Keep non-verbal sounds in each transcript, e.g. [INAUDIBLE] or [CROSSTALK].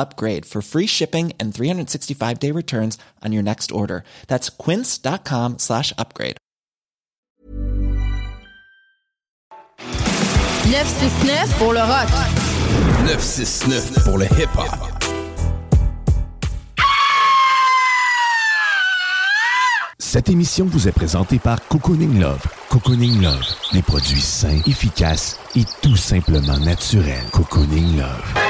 upgrade for free shipping and 365 day returns on your next order. That's quince.com slash upgrade. 969 pour le rock. 969 pour le hip-hop. Cette émission vous est présentée par Cocooning Love. Cocooning Love, des produits sains, efficaces et tout simplement naturels. Cocooning Love.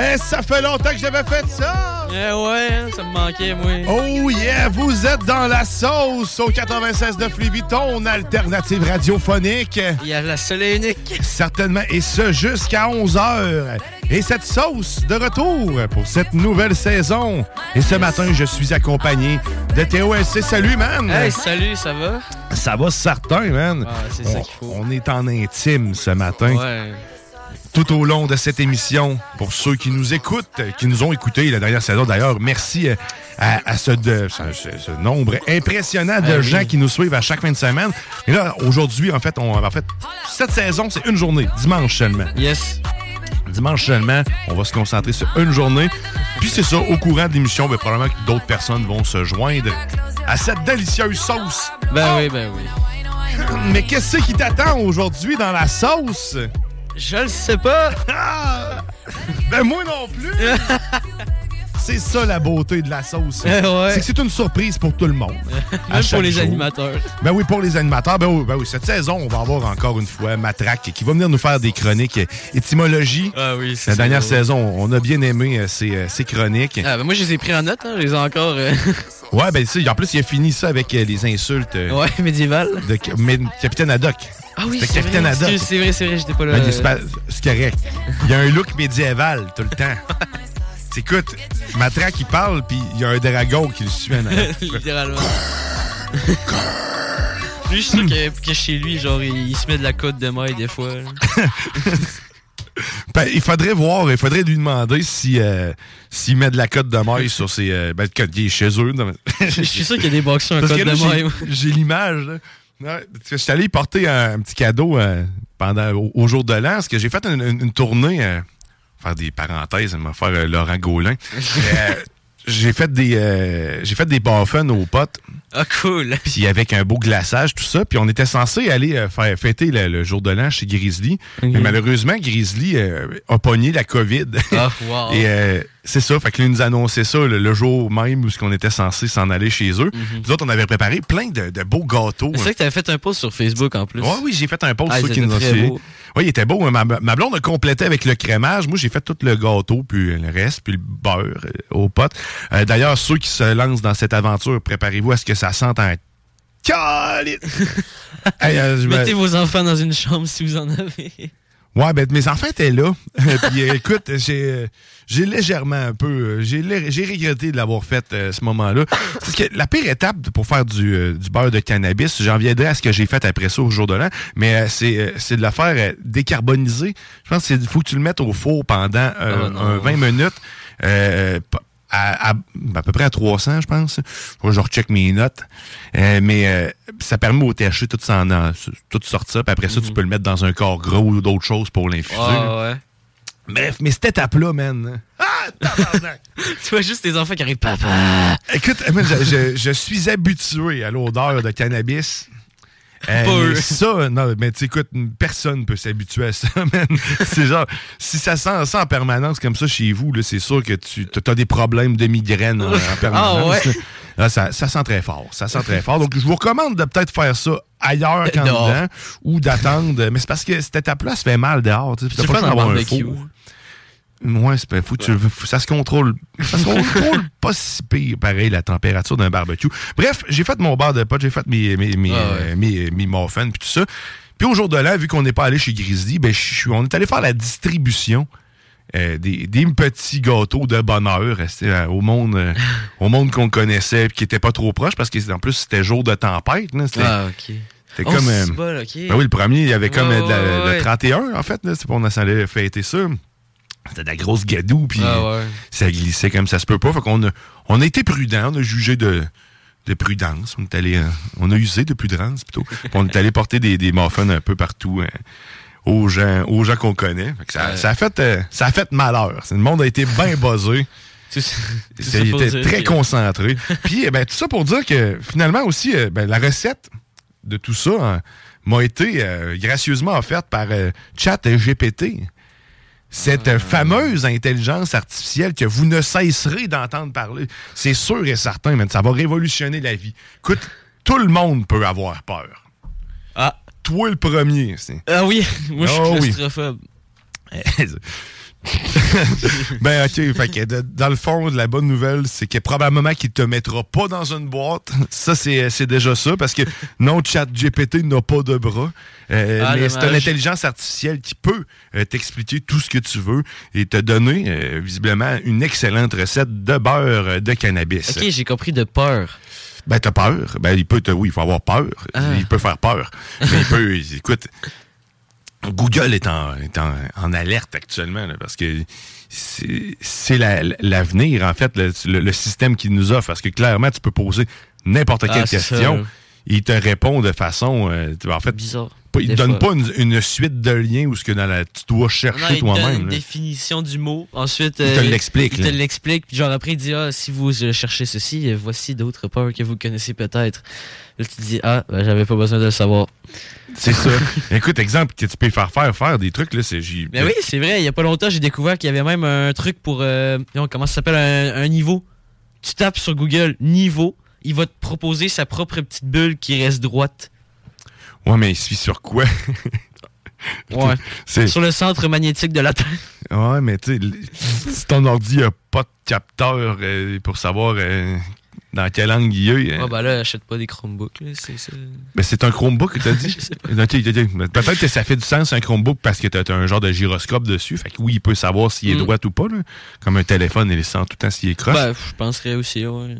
Eh, ça fait longtemps que j'avais fait ça! Eh ouais, hein, ça me manquait, moi. Oh yeah, vous êtes dans la sauce au 96 de Lévis, ton alternative radiophonique. Il y a la seule et unique. Certainement, et ce jusqu'à 11h. Et cette sauce de retour pour cette nouvelle saison. Et ce matin, je suis accompagné de Théo SC. Salut, man! Hey, salut, ça va? Ça va certain, man. Ouais, c'est ça On- qu'il faut. On est en intime ce matin. Ouais. Tout au long de cette émission. Pour ceux qui nous écoutent, qui nous ont écoutés la dernière saison, d'ailleurs, merci euh, à, à ce, de- ce- ce- ce nombre impressionnant de Ah oui. gens qui nous suivent à chaque fin de semaine. Et là, aujourd'hui, en fait, on, en fait, cette saison, c'est une journée, dimanche seulement. Yes. Dimanche seulement, on va se concentrer sur une journée. Puis c'est ça, au courant de l'émission, ben, probablement que d'autres personnes vont se joindre à cette délicieuse sauce. Ben oui, ben oui. [LAUGHS] Mais qu'est-ce qui t'attend aujourd'hui dans la sauce? Je le sais pas. Ah! Ben moi non plus! [LAUGHS] c'est ça la beauté de la sauce. Ouais. C'est que c'est une surprise pour tout le monde. Même pour les jour. animateurs. Ben oui, pour les animateurs. Ben oui, ben oui, cette saison, on va avoir encore une fois Matraque qui va venir nous faire des chroniques étymologie. Ah oui, c'est La ça. dernière saison, on a bien aimé euh, ces, euh, ces chroniques. Ah, ben moi, je les ai pris en note, hein. Je les ai encore. euh, [LAUGHS] Ouais, ben tu sais, en plus, il a fini ça avec les insultes euh, ouais, médiéval. de mais- Capitaine Haddock. Ah oui, c'est Capitaine vrai. Haddock. C'est vrai, c'est vrai, j'étais pas là. Ben, c'est correct. Il y a un look médiéval tout le temps. [LAUGHS] Écoute, Matraque, il parle, puis il y a un dragon qui le suit. [LAUGHS] Littéralement. [LAUGHS] Lui, je suis sûr que, que chez lui, genre, il, il se met de la côte de maille des fois. Ben, il faudrait voir, il faudrait lui demander si euh, s'il met de la cote de maille sur ses. euh, ben, quand il est chez eux. Je suis sûr qu'il y a des boxeurs en là, de maille. j'ai l'image. Ouais, je suis allé porter un, un petit cadeau euh, pendant au, au jour de l'an, parce que j'ai fait une, une- une tournée, euh, faire des parenthèses, m'a faire euh, Laurent Gaulin. [LAUGHS] J'ai fait des j'ai fait des aux potes. Ah, cool. [LAUGHS] Puis avec un beau glaçage, tout ça. Puis on était censé aller euh, faire fêter le, le jour de l'an chez Grizzly. Mais malheureusement, Grizzly euh, a pogné la COVID. Ah, wow. [LAUGHS] Et euh, c'est ça, fait que là, ils nous annonçaient ça le, le jour même où on était censé s'en aller chez eux. Nous autres, on avait préparé plein de, de beaux gâteaux. C'est vrai que t'avais fait un post sur Facebook en plus. Ouais, oui, j'ai fait un post Ah, ils qui nous ont. Oui, il était beau. Ma, ma blonde a complété avec le crémage. Moi, j'ai fait tout le gâteau, puis le reste, puis le beurre euh, aux potes. D'ailleurs, ceux qui se lancent dans cette aventure, préparez-vous à ce que ça sente un! [LAUGHS] Hey, euh, Mettez vos enfants dans une chambre si vous en avez. Ouais, ben mes enfants étaient là. Puis euh, écoute, j'ai euh, j'ai légèrement un peu, euh, j'ai j'ai regretté de l'avoir fait euh, ce moment-là. Parce que la pire étape pour faire du, euh, du beurre de cannabis, j'en viendrai à ce que j'ai fait après ça au jour de l'an, mais euh, c'est euh, c'est de le faire euh, décarboniser. Je pense qu'il faut que tu le mettes au four pendant euh, Oh non. un 20 minutes. À, à- à peu près à 300, je pense. Faut que je recheck mes notes. Euh, mais euh, ça permet au THC tout, tout sortir. Puis après ça, tu peux le mettre dans un corps gros ou d'autres choses pour l'infuser. Ah ouais. Bref, mais cette étape-là, man. Ah, tabarnak! [LAUGHS] tu vois juste tes enfants qui arrivent, papa. Écoute, man, je, je- je suis habitué à l'odeur de cannabis. Euh, ça, non, mais tu écoute, personne peut s'habituer à ça, [LAUGHS] man. C'est genre, si ça sent ça en permanence comme ça chez vous, là, c'est sûr que tu as des problèmes de migraine en, en [LAUGHS] permanence. ouais? Là, ça, ça sent très fort. Ça sent très fort. Donc, je vous recommande de peut-être faire ça ailleurs qu'en Dehors. dedans ou d'attendre. Mais c'est parce que cette étape-là se fait mal dehors. Tu pas le le d'avoir un four. Ouais, c'est pas fou. tu- ça se contrôle. Ça se contrôle [LAUGHS] pas si pire, pareil, la température d'un barbecue. Bref, j'ai fait mon bar de potes, j'ai fait mes, mes, mes, Ah ouais. mes, mes muffins, puis tout ça. Puis au jour de l'an, vu qu'on n'est pas allé chez Grizzly, ben, on est allé faire la distribution euh, des, des petits gâteaux de bonheur euh, au monde, euh, au monde qu'on connaissait, puis qui était pas trop proche, parce que en plus, c'était jour de tempête. là. Ah, ok. c'était Oh, comme. ok. ben oui, le premier, il y avait comme Ouais, de la- ouais, le ouais. 31, en fait. là, C'est pour on allait fêter ça. C'était de la grosse gadoue, puis Ah ouais. ça glissait comme ça se peut pas. Fait qu'on a, on a été prudent, on a jugé de, de prudence. On est allé, euh, on a usé de prudence plutôt. Puis on est allé porter des, des muffins un peu partout hein, aux gens, aux gens qu'on connaît. Fait que ça, Ouais. ça a fait, euh, ça a fait malheur. Le monde a été bien buzzé. [LAUGHS] Tout ça- tout ça Il était très concentré. [LAUGHS] Puis, eh ben, tout ça pour dire que finalement aussi, euh, ben, la recette de tout ça hein, m'a été euh, gracieusement offerte par euh, ChatGPT. Cette Ah. fameuse intelligence artificielle que vous ne cesserez d'entendre parler. C'est sûr et certain, man, ça va révolutionner la vie. Écoute, tout le monde peut avoir peur. Ah. Toi le premier. c'est- Ah oui, [LAUGHS] moi je suis Ah oui. claustrophobe. [LAUGHS] ben ok, fait que de- dans le fond, la bonne nouvelle, c'est que probablement qu'il te mettra pas dans une boîte. Ça, c'est déjà ça, parce que non, ChatGPT n'a pas de bras. Euh, Ah, mais c'est une intelligence artificielle qui peut euh, t'expliquer tout ce que tu veux et te donner, euh, visiblement, une excellente recette de beurre de cannabis. Ok, j'ai compris de peur. Ben, t'as peur. Ben, il peut te, oui, il faut avoir peur. Ah. Il peut faire peur. Mais il peut, [LAUGHS] écoute, Google est en, est en, en alerte actuellement, là, parce que c'est c'est la- l'avenir, en fait, le, le- le système qu'il nous offre. Parce que clairement, tu peux poser n'importe quelle Ah, question. Il te répond de façon, euh, en fait, Bizarre. il te donne fois. pas une, une suite de liens où ce que dans la, tu dois chercher il te donne toi-même. une définition du mot. Ensuite, Il te l'explique, Il te là. l'explique. Puis genre après, il dit ah si vous euh, cherchez ceci, euh, voici d'autres peurs que vous connaissez peut-être. Là, tu te dis ah ben, j'avais pas besoin de le savoir. C'est ça. [LAUGHS] Écoute, exemple que tu peux faire faire faire des trucs là, c'est Mais oui, c'est vrai. Il y a pas longtemps, j'ai découvert qu'il y avait même un truc pour euh, comment ça s'appelle un, un niveau. Tu tapes sur Google niveau, il va te proposer sa propre petite bulle qui reste droite. Ouais, mais il suit sur quoi? [LAUGHS] Ouais. Sur le centre magnétique de la Terre. Ouais, mais tu sais, si ton ordi a pas de capteur euh, pour savoir euh, dans quelle langue il est, euh, Ah bah là, achète pas des Chromebooks. là, C'est ça. ben c'est un Chromebook t'as dit? [LAUGHS] Je sais pas. Peut-être que ça fait du sens un Chromebook parce que t'as t'as un genre de gyroscope dessus. Fait que oui, il peut savoir s'il est Mm. droit ou pas. Là. Comme un téléphone, il sent tout le temps s'il est croche. Bah, je penserais aussi, ouais.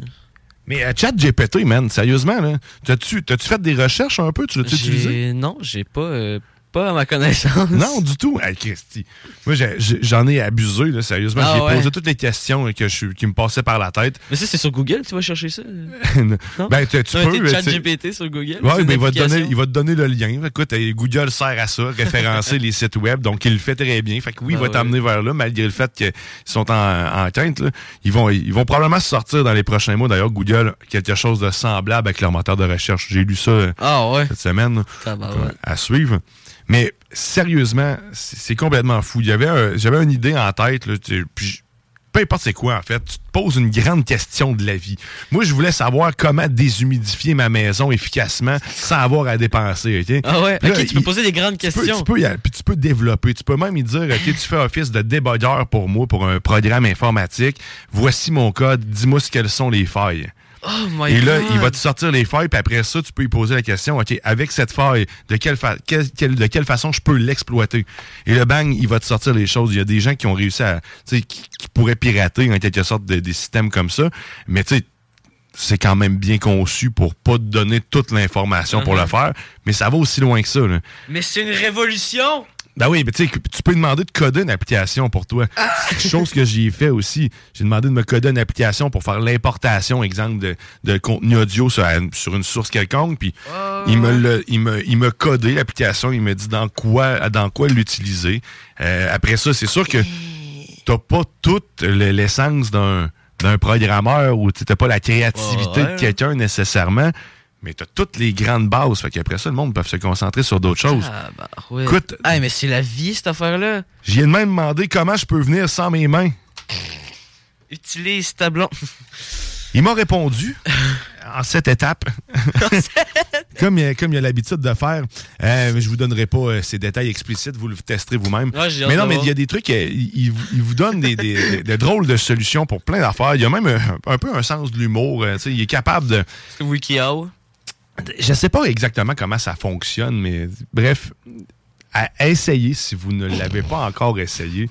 Mais euh, chat GPT, man, sérieusement, là, t'as-tu t'as-tu fait des recherches un peu? Tu l'as-tu utilisé? Non, j'ai pas, euh, pas à ma connaissance. Non, du tout. Hey, Christy. Moi, j'en ai abusé, là, sérieusement. Ah j'ai ouais? posé toutes les questions euh, que je, qui me passaient par la tête. Mais ça, c'est sur Google, tu vas chercher ça? [LAUGHS] Non? ben, tu, tu Ça peux. chat GPT sur Google? Mais il va, te donner, il va te donner le lien. Écoute, euh, Google sert à ça, [LAUGHS] référencer les sites web, donc il le fait très bien. Fait que oui, il Ah va ouais. t'amener vers là, malgré le fait qu'ils sont en, en quinte. là. Ils, vont, ils vont probablement se sortir dans les prochains mois. D'ailleurs, Google, quelque chose de semblable avec leur moteur de recherche. J'ai lu ça euh, Ah ouais. cette semaine. là. Tabarouette. à suivre. Mais sérieusement, c'est complètement fou. Il y avait un- J'avais une idée en tête, là, puis peu importe c'est quoi en fait, tu te poses une grande question de la vie. Moi, je voulais savoir comment déshumidifier ma maison efficacement sans avoir à dépenser. ok? Ah ouais, Puis ok, là, tu peux il- poser des grandes tu peux, questions. tu peux y aller, puis tu peux développer. Tu peux même y dire, OK, tu fais office de débogueur pour moi, pour un programme informatique. Voici mon code. Dis-moi ce quelles sont les failles. Oh my Et là, God. il va te sortir les failles, puis après ça, tu peux lui poser la question, OK, avec cette faille, de quelle, fa- quelle- quelle- de quelle façon je peux l'exploiter? Et le bang, il va te sortir les choses. Il y a des gens qui ont réussi à, tu sais, qui, qui pourraient pirater en quelque sorte de- des systèmes comme ça, mais tu sais, c'est quand même bien conçu pour pas te donner toute l'information pour le faire, mais ça va aussi loin que ça. là. Mais c'est une révolution! Ben oui, mais tu sais, tu peux demander de coder une application pour toi. C'est chose que j'y ai fait aussi. J'ai demandé de me coder une application pour faire l'importation, exemple, de, de contenu audio sur, sur une source quelconque. Puis il me il me, il me codé l'application, il me dit dans quoi, dans quoi l'utiliser. Euh, après ça, c'est sûr que t'as pas toute le- l'essence d'un d'un programmeur ou tu n'as pas la créativité Ouais. de quelqu'un nécessairement, mais tu as toutes les grandes bases. Fait qu'après ça, le monde peut se concentrer sur d'autres choses. Ah, bah, ouais. Écoute- Ah, mais c'est la vie, cette affaire-là. J'y ai même demandé comment je peux venir sans mes mains. Utilise tableau. Il m'a répondu en sept étapes. [LAUGHS] comme, il- comme il a l'habitude de faire. Euh, je vous donnerai pas euh, ces détails explicites, vous le testerez vous-même. Ouais, mais non, mais il y a des trucs, euh, il, il vous- donne des, des- drôles de solutions pour plein d'affaires. Il y a même euh, un, peu un sens de l'humour. il est capable de. C'est Je sais pas exactement comment ça fonctionne, mais bref, à essayer si vous ne l'avez pas encore essayé.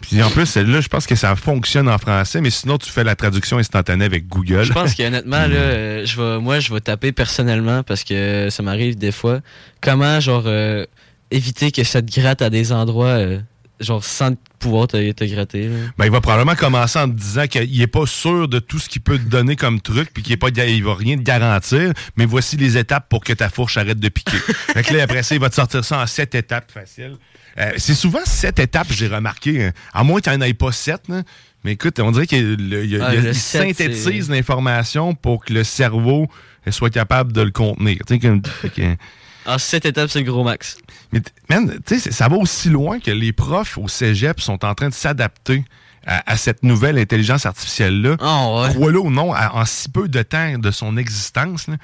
Puis en plus, celle-là, je pense que ça fonctionne en français, mais sinon, tu fais la traduction instantanée avec Google. Je pense qu'honnêtement, là, euh, je vais, moi, je vais taper personnellement parce que ça m'arrive des fois. Comment, genre, euh, éviter que ça te gratte à des endroits, euh, genre, sans pouvoir te, te gratter. là. Ben, il va probablement commencer en te disant qu'il n'est pas sûr de tout ce qu'il peut te donner comme truc, puis qu'il ne va rien te garantir, mais voici les étapes pour que ta fourche arrête de piquer. [LAUGHS] fait que là, après ça, il va te sortir ça en sept étapes faciles. Euh, c'est souvent sept étapes, j'ai remarqué. hein. À moins qu'il n'y en ait pas sept, là. Mais écoute, on dirait qu'il Ah, synthétise l'information pour que le cerveau soit capable de le contenir. Tu sais, En sept étapes, c'est le gros max. mais man, tu sais, ça va aussi loin que les profs au cégep sont en train de s'adapter à, à cette nouvelle intelligence artificielle-là. Oh, ouais. Crois-le ou non, à- en si peu de temps de son existence. là,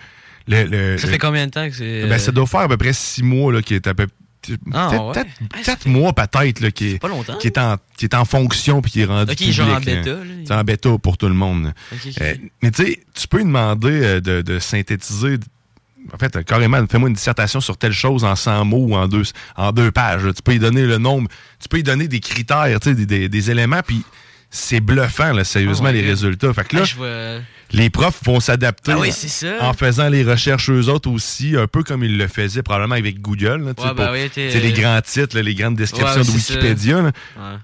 le- le- Ça fait combien de temps que c'est. ben, ça doit faire à peu près six mois là, qui est à peu Ah, peut-être ouais. Ah, fait- mois peut-être qui, est, qui, est en, qui est en fonction puis qui est rendu Ok, public. genre en là. bêta, là. C'est en bêta pour tout le monde. Euh, mais tu sais, tu peux lui demander euh, de, de synthétiser. En fait, carrément, fais-moi une dissertation sur telle chose en 100 mots ou en deux, en deux pages. Tu peux lui donner le nombre, tu peux lui donner des critères, tu sais, des, des- des éléments, puis c'est bluffant, là, sérieusement, my les résultats. Fait que là, Ah, les profs vont s'adapter Ah oui, en faisant les recherches eux autres aussi, un peu comme ils le faisaient probablement avec Google. Là, Ouais, bah pour- oui, sais, les grands titres, là, les grandes descriptions Ouais, de. Wikipédia. là.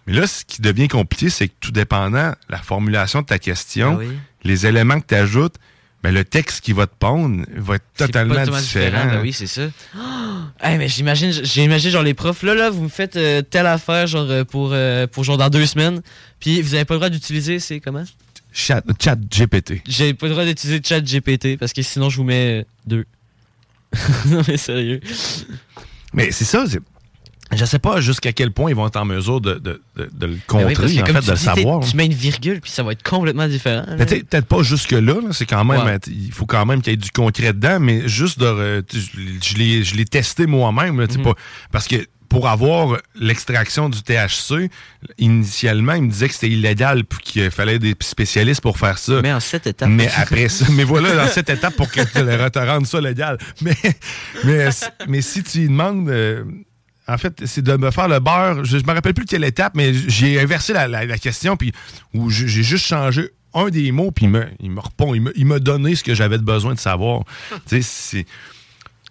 Mais là, ce qui devient compliqué, c'est que tout dépendant la formulation de ta question, Ah oui. les éléments que tu ajoutes, ben, le texte qui va te pondre va être totalement différent. Ben oui, c'est ça. Oh! [GASPS] Hey, mais j'imagine, j'imagine genre les profs, là, là, vous me faites euh, telle affaire, genre euh, pour, euh, pour genre dans deux semaines, puis vous avez pas le droit d'utiliser, c'est comment? Chat, chat GPT. J'ai pas le droit d'utiliser chat GPT parce que sinon je vous mets deux. [LAUGHS] non mais sérieux. Mais c'est ça, c'est- je sais pas jusqu'à quel point ils vont être en mesure de, de- de- de le contrer, oui, en fait, de le dis, savoir. Tu mets une virgule puis ça va être complètement différent. peut-être pas jusque-là, là, c'est quand même, Ouais. euh, il faut quand même qu'il y ait du concret dedans, mais juste de. je l'ai- je l'ai testé moi-même, Mhm. pas- parce que pour avoir l'extraction du THC, initialement, il me disait que c'était illégal puis qu'il fallait des spécialistes pour faire ça. Mais en sept étapes. Mais après ça, mais voilà, dans cette étape pour que tu te rendes ça légal. [LAUGHS] Mais, mais, mais si tu demandes. En fait, c'est de me faire le beurre. Je, je me rappelle plus de quelle étape, mais j'ai inversé la, la- la question, puis où j'ai juste changé un des mots, puis il me, il me répond, il m'a donné ce que j'avais besoin de savoir. [LAUGHS] tu sais, c'est.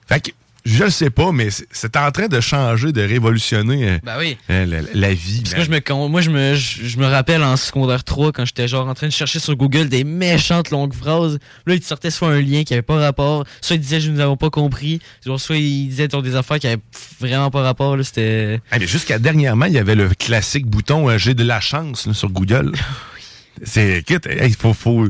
Fait que, je le sais pas, mais c'est- c'est en train de changer, de révolutionner euh, Ben oui. euh, la, la vie. Parce que je me, moi, je me, je, je me rappelle en secondaire 3, quand j'étais genre en train de chercher sur Google des méchantes longues phrases. Là, il te sortait soit un lien qui avait pas rapport, soit il disait je nous avons pas compris, soit il disait genre, des affaires qui avaient vraiment pas rapport. Là, c'était. Ah, mais Jusqu'à dernièrement, il y avait le classique bouton euh, J'ai de la chance sur Google. [LAUGHS] C'est, écoute, il faut, faut.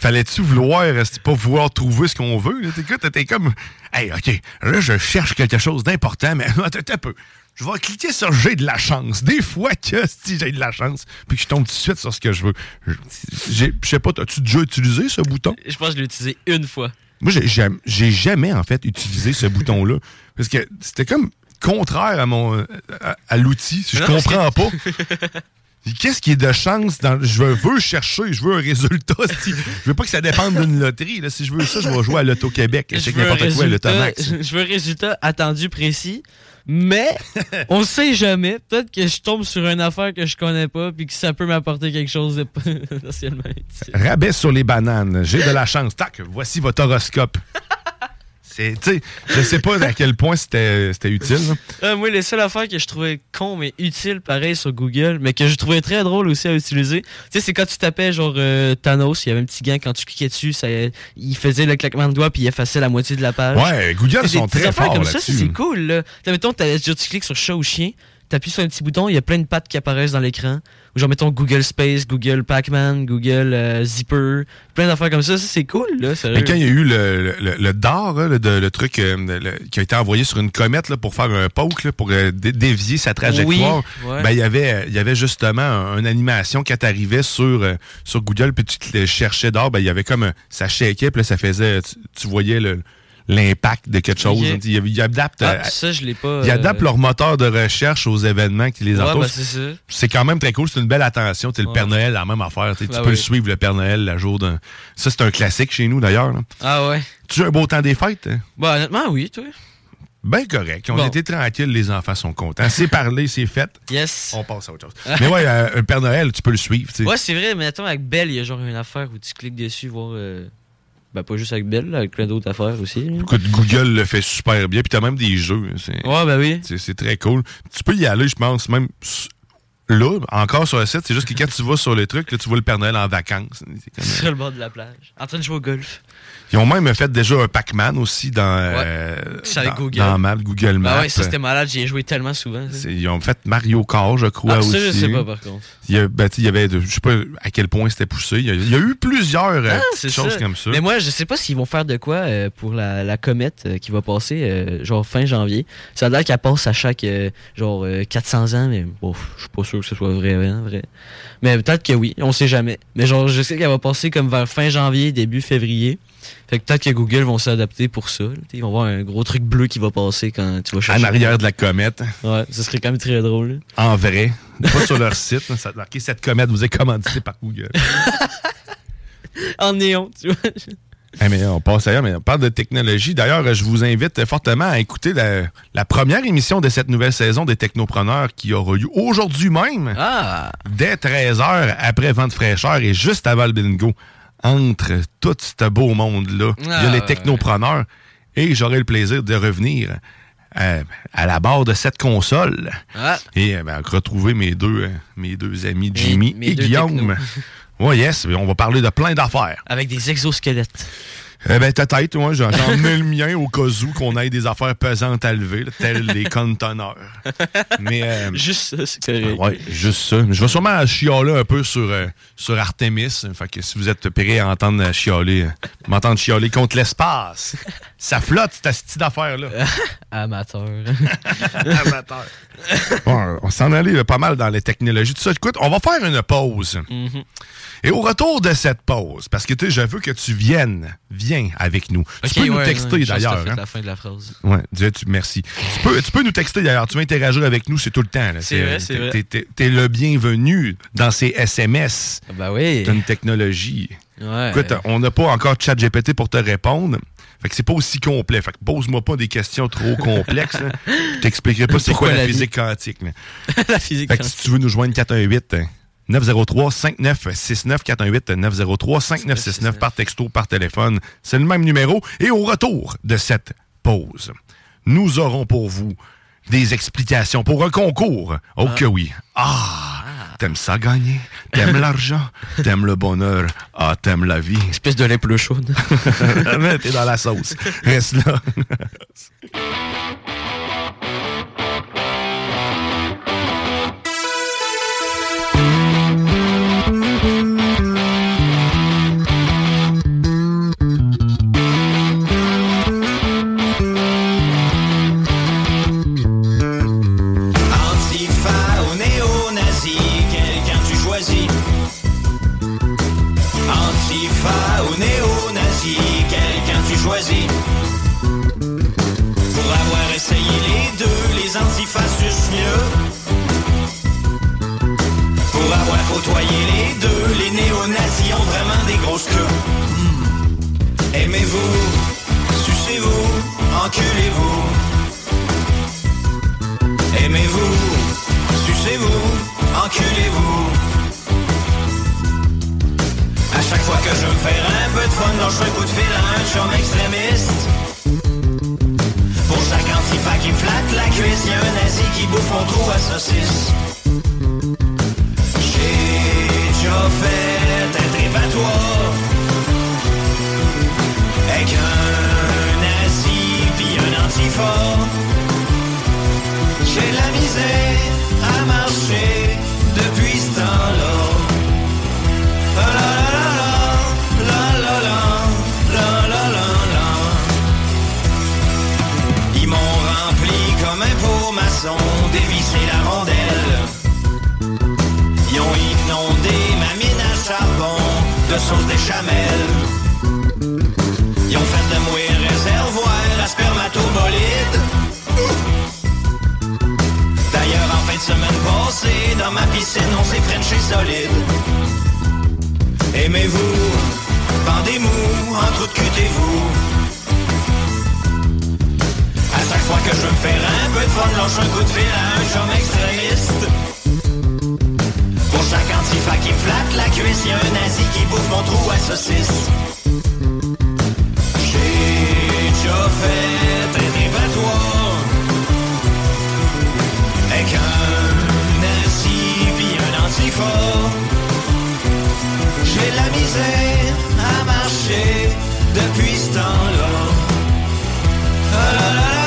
Fallait-tu vouloir, euh, pas vouloir trouver ce qu'on veut? là? Écoute, t'es comme. Hey, OK, là, je cherche quelque chose d'important, mais [LAUGHS] attends un peu. Je vais cliquer sur J'ai de la chance. Des fois que [LAUGHS] si j'ai de la chance, puis que je tombe tout de suite sur ce que je veux. Je sais pas, as-tu déjà utilisé ce bouton? Je pense que je l'ai utilisé une fois. Moi, j'ai jamais, en fait, utilisé ce [LAUGHS] bouton-là. Parce que c'était comme contraire à mon à, à l'outil. Je comprends pas. Qu'est-ce qui est de chance dans. Je veux, chercher, je veux un résultat. [LAUGHS] si- Je veux pas que ça dépende d'une loterie. Là. Si je veux ça, je vais jouer à l'Auto-Québec. Je sais n'importe quoi, l'Automax. Je veux un résultat attendu précis, mais on [LAUGHS] sait jamais. Peut-être que je tombe sur une affaire que je connais pas puis que ça peut m'apporter quelque chose de [LAUGHS] potentiellement. Rabais sur les bananes. J'ai de la chance. Tac, voici votre horoscope. C'est, je sais pas à quel point c'était utile. Euh, moi, les seules affaires que je trouvais con mais utiles, pareil, sur Google, mais que je trouvais très drôle aussi à utiliser, tu sais, c'est quand tu tapais genre euh, Thanos, il y avait un petit gant, quand tu cliquais dessus, ça, il faisait le claquement de doigts puis il effaçait la moitié de la page. Ouais, Google des sont très forts comme ça, c'est cool, là. Mettons, tu cliques sur chat ou chien, t'appuies sur un petit bouton, il y a plein de pattes qui apparaissent dans l'écran. Ou genre, mettons, Google Space, Google Pac-Man, Google euh, Zipper, plein d'affaires comme ça, ça c'est cool, là, sérieux. Mais quand il y a eu le, le, le DAR, là, le, le truc euh, le- qui a été envoyé sur une comète là, pour faire un poke, là, pour euh, dé- dévier sa trajectoire, Oui, ouais. ben, il y avait, il y avait justement un- une animation quand t'arrivais sur, sur Google puis tu cherchais d'or, ben, il y avait comme un- ça shakeait, puis là, ça faisait, tu, tu voyais le- l'impact de quelque chose. Ok. Il, il adapte, Ah, euh, ça, je l'ai pas. il euh, leur moteur de recherche aux événements qui les Ouais, entourent. ben, c'est quand même très cool. C'est une belle attention. T'sais, Le Ouais. Père Noël, la même affaire. Tu Ben peux oui. le suivre, le Père Noël, la jour d'un. Ça, c'est un classique chez nous, d'ailleurs. Ah ouais. Tu as un beau temps des fêtes? hein? Bah, honnêtement, oui, toi. Ben correct. On Bon. était tranquilles, les enfants sont contents. C'est [LAUGHS] parlé, c'est fait. Yes. On passe à autre chose. [LAUGHS] Mais ouais, euh, un Père Noël, tu peux le suivre. t'sais. Ouais, c'est vrai, mais attends, avec Belle, il y a genre une affaire où tu cliques dessus, voir. euh, Ben, pas juste avec là, avec plein d'autres affaires aussi. Écoute, Google le fait super bien. Puis t'as même des jeux. C'est Ouais, ben oui. c'est- très cool. Tu peux y aller, je pense, même là, encore sur le site. C'est juste que quand tu vas sur le truc, là, tu vois le Père Noël en vacances. Comme- Sur le bord de la plage. En train de jouer au golf. Ils ont même fait déjà un Pac-Man aussi dans, euh, dans, Google. dans Map, Google Maps. Bah ouais, ça c'était malade, j'y ai joué tellement souvent. Ils ont fait Mario Kart, je crois, Ah, aussi. ça, je sais pas par contre. Il y, a, ben, il y avait, de- je sais pas à quel point c'était poussé. Il y a, il y a eu plusieurs euh, Ah, petites choses ça. comme ça. Mais moi, je sais pas s'ils vont faire de quoi euh, pour la, la comète euh, qui va passer, euh, genre fin janvier. Ça a l'air qu'elle passe à chaque, euh, genre, euh, 400 ans, mais bon, je suis pas sûr que ce soit vrai, hein, vrai. Mais peut-être que oui, on sait jamais. Mais genre, je sais qu'elle va passer comme vers fin janvier, début février. Fait que peut-être que Google vont s'adapter pour ça. là. Ils vont voir un gros truc bleu qui va passer quand tu vas chercher. en arrière de la comète, Ouais, ce serait quand même très drôle. là. en vrai, pas sur leur site, là, ça a marqué cette comète vous est commanditée par Google. [LAUGHS] En néon, tu vois. Eh, mais on passe ailleurs, mais on parle de technologie. D'ailleurs, je vous invite fortement à écouter la, la première émission de cette nouvelle saison des Technopreneurs qui aura lieu aujourd'hui même. Ah! dès 13h après Vente fraîcheur et juste avant le bingo. Entre tout ce beau monde-là, il y a Ah, les technopreneurs et j'aurai le plaisir de revenir euh, à la barre de cette console Ah! et ben, retrouver mes deux, mes deux amis Jimmy et Guillaume. [LAUGHS] Oui, yes, on va parler de plein d'affaires. Avec des exosquelettes. Eh ben, peut-être, moi, j'en ai le mien au cas où qu'on ait des affaires pesantes à lever, tels les conteneurs. Mais, euh, Juste ça, c'est correct. Ouais, juste ça. Je vais sûrement chialer un peu sur, euh, sur Artemis. Fait que si vous êtes prêts à entendre chialer, euh, m'entendre chialer contre l'espace, ça flotte, cette petite d'affaires-là. [LAUGHS] Amateur. [LAUGHS] Amateur. Bon, on s'en allait là, pas mal dans les technologies. Tout ça. Écoute, on va faire une pause. Mhm. Et au retour de cette pause, parce que tu sais, je veux que tu viennes, avec nous. Tu peux nous texter ouais, d'ailleurs. hein. la fin de la phrase. Ouais, dis- tu, merci. Tu peux, tu peux nous texter d'ailleurs, tu veux interagir avec nous, c'est tout le temps. C'est vrai, c'est vrai. t'es- le bienvenu dans ces SMS. Ah bah oui. Une technologie. Ouais. Écoute, on n'a pas encore de chat GPT pour te répondre. Fait que c'est pas aussi complet. Fait que pose-moi pas des questions trop complexes. [LAUGHS] Je t'expliquerai pas c'est quoi la, physique quantique. [LAUGHS] la physique. Fait que si tu veux nous joindre 418 hein, 903 5969 418 903 5969 par texto, par téléphone, c'est le même numéro. Et au retour de cette pause, nous aurons pour vous des explications pour un concours. Oh que oui. Ah, t'aimes ça gagner? T'aimes [LAUGHS] l'argent? T'aimes le bonheur? Ah, t'aimes la vie? Espèce de lait plus chaude. [LAUGHS] T'es dans la sauce. Reste là. [LAUGHS] Pour avoir essayé les deux, les antifas sucent mieux. Pour avoir côtoyé les deux, les néo-nazis ont vraiment des grosses queues. Hmm. Aimez-vous, sucez-vous, enculez-vous. Aimez-vous, sucez-vous, enculez-vous chaque fois que je veux faire un peu de fun, lâche un coup de fil à un chum extrémiste. Pour chaque antifa qui flatte la cuisse, y'a un nazi qui bouffe mon trou à saucisse. J'ai déjà fait un trépatoire avec un nazi pis un antifa. J'ai la misère à marcher depuis ce temps-là la rondelle. Ils ont inondé ma mine à charbon de sauce d'échamel. Ils ont fait de moi réservoir à spermatobolide. D'ailleurs, en fin de semaine passée, dans ma piscine, on s'est frenché solide. Aimez-vous, bandez-vous, entre fois que je veux me faire un peu de fun, lâche un coup de fil à un chum extrémiste. Pour chaque antifa qui flatte la cuisse, y a un nazi qui bouffe mon trou à saucisse. J'ai déjà fait un débattoir avec un nazi puis un antifa. J'ai de la misère à marcher depuis ce temps-là. La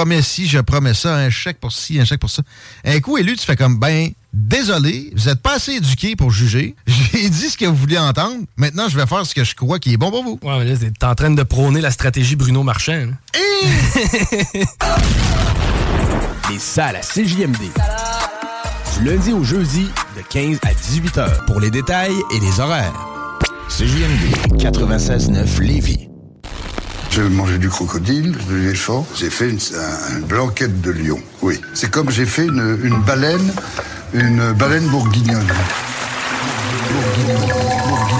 promets ci, je promets ça, un chèque pour ci, un chèque pour ça. Un coup élu, tu fais comme, ben, désolé, vous n'êtes pas assez éduqué pour juger. [LAUGHS] J'ai dit ce que vous vouliez entendre. Maintenant, je vais faire ce que je crois qui est bon pour vous. Ouais, mais là, t'es en train de prôner la stratégie Bruno Marchand. [LAUGHS] Les salles à CJMD. Du lundi au jeudi, de 15 à 18 heures. Pour les détails et les horaires. CJMD 96.9 Lévis. J'ai mangé du crocodile, de l'éléphant. J'ai fait une, un- une blanquette de lion. Oui. C'est comme j'ai fait une, baleine, une baleine bourguignonne. Boom!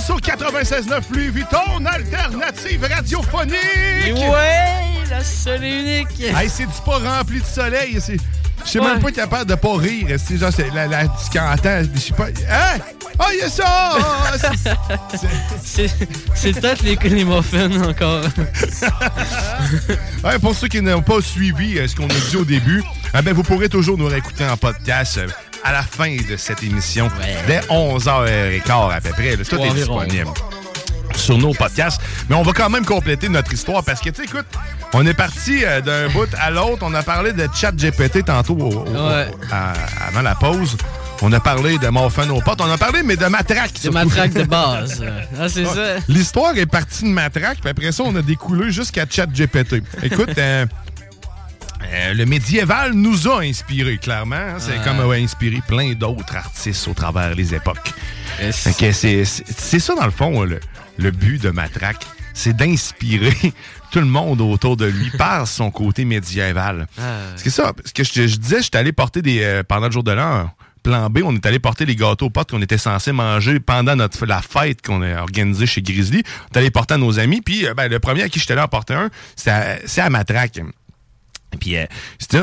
Sauce au 96.9 Louis Vuitton, alternative radiophonique. Ouais, la seule et unique. Hey, c'est du pas rempli de soleil. c'est- Je suis Ouais. même pas capable de pas rire. C'est genre, c'est la, la, je sais pas. Hein? Ah, il y a ça! [LAUGHS] Ah, c'est- peut-être les, les muffins encore. Ouais, pour ceux qui n'ont pas suivi euh, ce qu'on a dit au début, eh ben, vous pourrez toujours nous réécouter en podcast à la fin de cette émission, dès 11h15 à peu près. là. Tout Ou est disponible sur nos podcasts. Mais on va quand même compléter notre histoire parce que, tu sais, écoute, on est parti euh, d'un [LAUGHS] bout à l'autre. On a parlé de chat GPT tantôt au- au- Ouais. à- avant la pause. On a parlé de Morphin aux potes. On a parlé, mais de matraque. De matraque de base. [LAUGHS] Ah, c'est Ouais. ça. L'histoire est partie de matraque, puis après ça, on a découlé jusqu'à ChatGPT. Écoute, euh, euh, le médiéval nous a inspiré, clairement. hein. C'est Ah. comme a inspiré plein d'autres artistes au travers les époques. C'est c'est- c'est ça, dans le fond, le, le but de Matraque. C'est d'inspirer [LAUGHS] tout le monde autour de lui par son côté médiéval. Ah. Que ça, parce que je, je disais, j'étais allé porter des. euh, pendant le jour de l'an, plan B, on est allé porter les gâteaux aux potes qu'on était censé manger pendant notre, la fête qu'on a organisée chez Grizzly. On est allé porter à nos amis. Puis, euh, ben, le premier à qui j'étais là à porter un, c'est à, c'est à Matraque. Puis, euh,